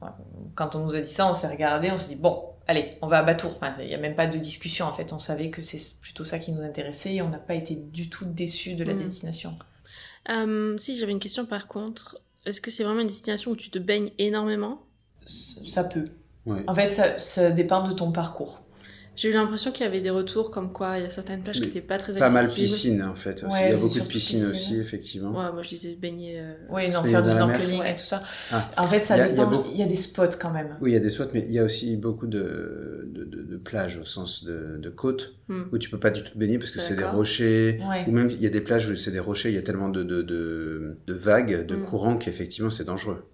quand on nous a dit ça, on s'est regardé, on s'est dit bon, allez, on va à Batour. Il n'y a même pas de discussion en fait, on savait que c'est plutôt ça qui nous intéressait et on n'a pas été du tout déçus de la mm. destination. si j'avais une question par contre, est-ce que c'est vraiment une destination où tu te baignes énormément? Ça peut. En fait, ça, ça dépend de ton parcours. J'ai eu l'impression qu'il y avait des retours comme quoi il y a certaines plages qui n'étaient pas très accessibles. Pas mal piscine en fait. il y a beaucoup de piscines aussi, effectivement. Ouais, moi je disais baigner. Euh... Oui, non, faire du snorkeling et tout ça. Ah. En fait, ça il dépend. Il y a des spots quand même. Oui, il y a des spots, mais il y a aussi beaucoup de, de, de, plages au sens de, de côtes hmm. où tu peux pas du tout te baigner parce que c'est des rochers. Ou même il y a des plages où c'est des rochers, il y a tellement de, de, vagues, de hmm. courants qu'effectivement c'est dangereux.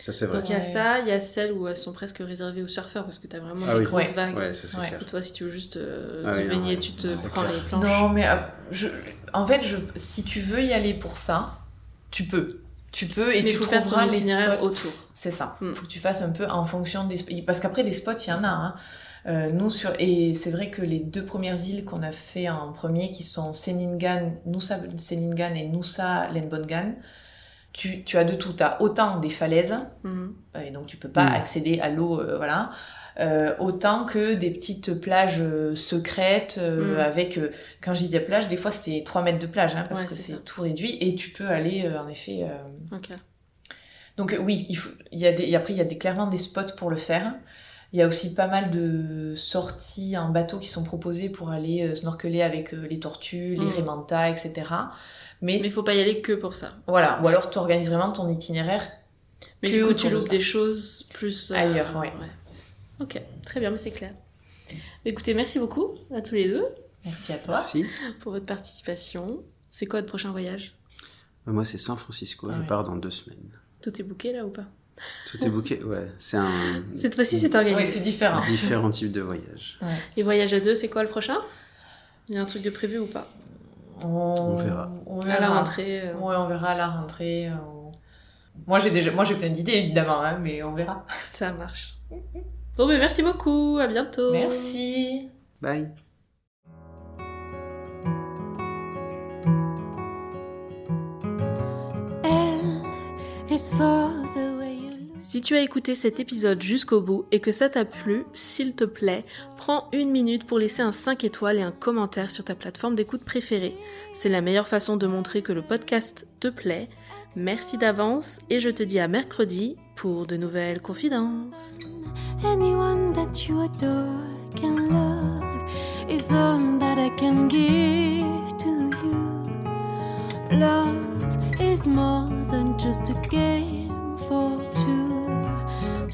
Ça, c'est vrai. Donc il y a ça, il y a celles où elles sont presque réservées aux surfeurs parce que tu as vraiment ah des grosses vagues. Ouais, ça, c'est clair. Et toi, si tu veux juste euh, ah te baigner, tu te prends les planches. Non, mais euh, je... en fait, je... si tu veux y aller pour ça, tu peux. Tu peux et mais tu faut faire ton itinéraire autour. C'est ça. Il hmm. faut que tu fasses un peu en fonction des parce qu'après des spots, il y en a. Hein. Euh, nous sur et c'est vrai que les deux premières îles qu'on a fait en premier, qui sont Seningan, Nusa Seningan et Nusa Lenbongan, tu, as de tout. Tu as autant des falaises, mhm. euh, et donc tu peux pas mhm. accéder à l'eau, euh, voilà. Euh, autant que des petites plages secrètes mhm. avec, quand je dis des plages, des fois c'est 3 mètres de plage, hein, parce que c'est tout réduit, et tu peux aller en effet. Donc oui, il faut, il y a des, après il y a des, clairement des spots pour le faire. Il y a aussi pas mal de sorties en bateau qui sont proposées pour aller snorkeler avec les tortues, les rémantas, etc. Mais il faut pas y aller que pour ça. Voilà, ou alors tu organises vraiment ton itinéraire. Mais du coup, tu loues des choses plus euh, ailleurs, ouais. Ok, très bien, mais c'est clair. Écoutez, merci beaucoup à tous les deux. Merci à toi. Merci. Pour votre participation. C'est quoi votre prochain voyage? Euh, Moi, c'est San Francisco. je pars dans deux semaines. Tout est booké là ou pas? Tout est booké, ouais. C'est un. Cette fois-ci, c'est organisé. Oui, c'est différent. Différents types de voyages. Les voyages à deux, c'est quoi le prochain? Il y a un truc de prévu ou pas? On, verra. À la rentrée. Euh. Ouais, on verra à la rentrée. Euh. Moi, j'ai déjà, moi, j'ai plein d'idées évidemment, hein, mais on verra. Ça marche. Bon, mais merci beaucoup. À bientôt. Merci. Bye. Si tu as écouté cet épisode jusqu'au bout et que ça t'a plu, s'il te plaît, prends une minute pour laisser un 5 étoiles et un commentaire sur ta plateforme d'écoute préférée. C'est la meilleure façon de montrer que le podcast te plaît. Merci d'avance et je te dis à mercredi pour de nouvelles confidences. Love is more than just a game for two.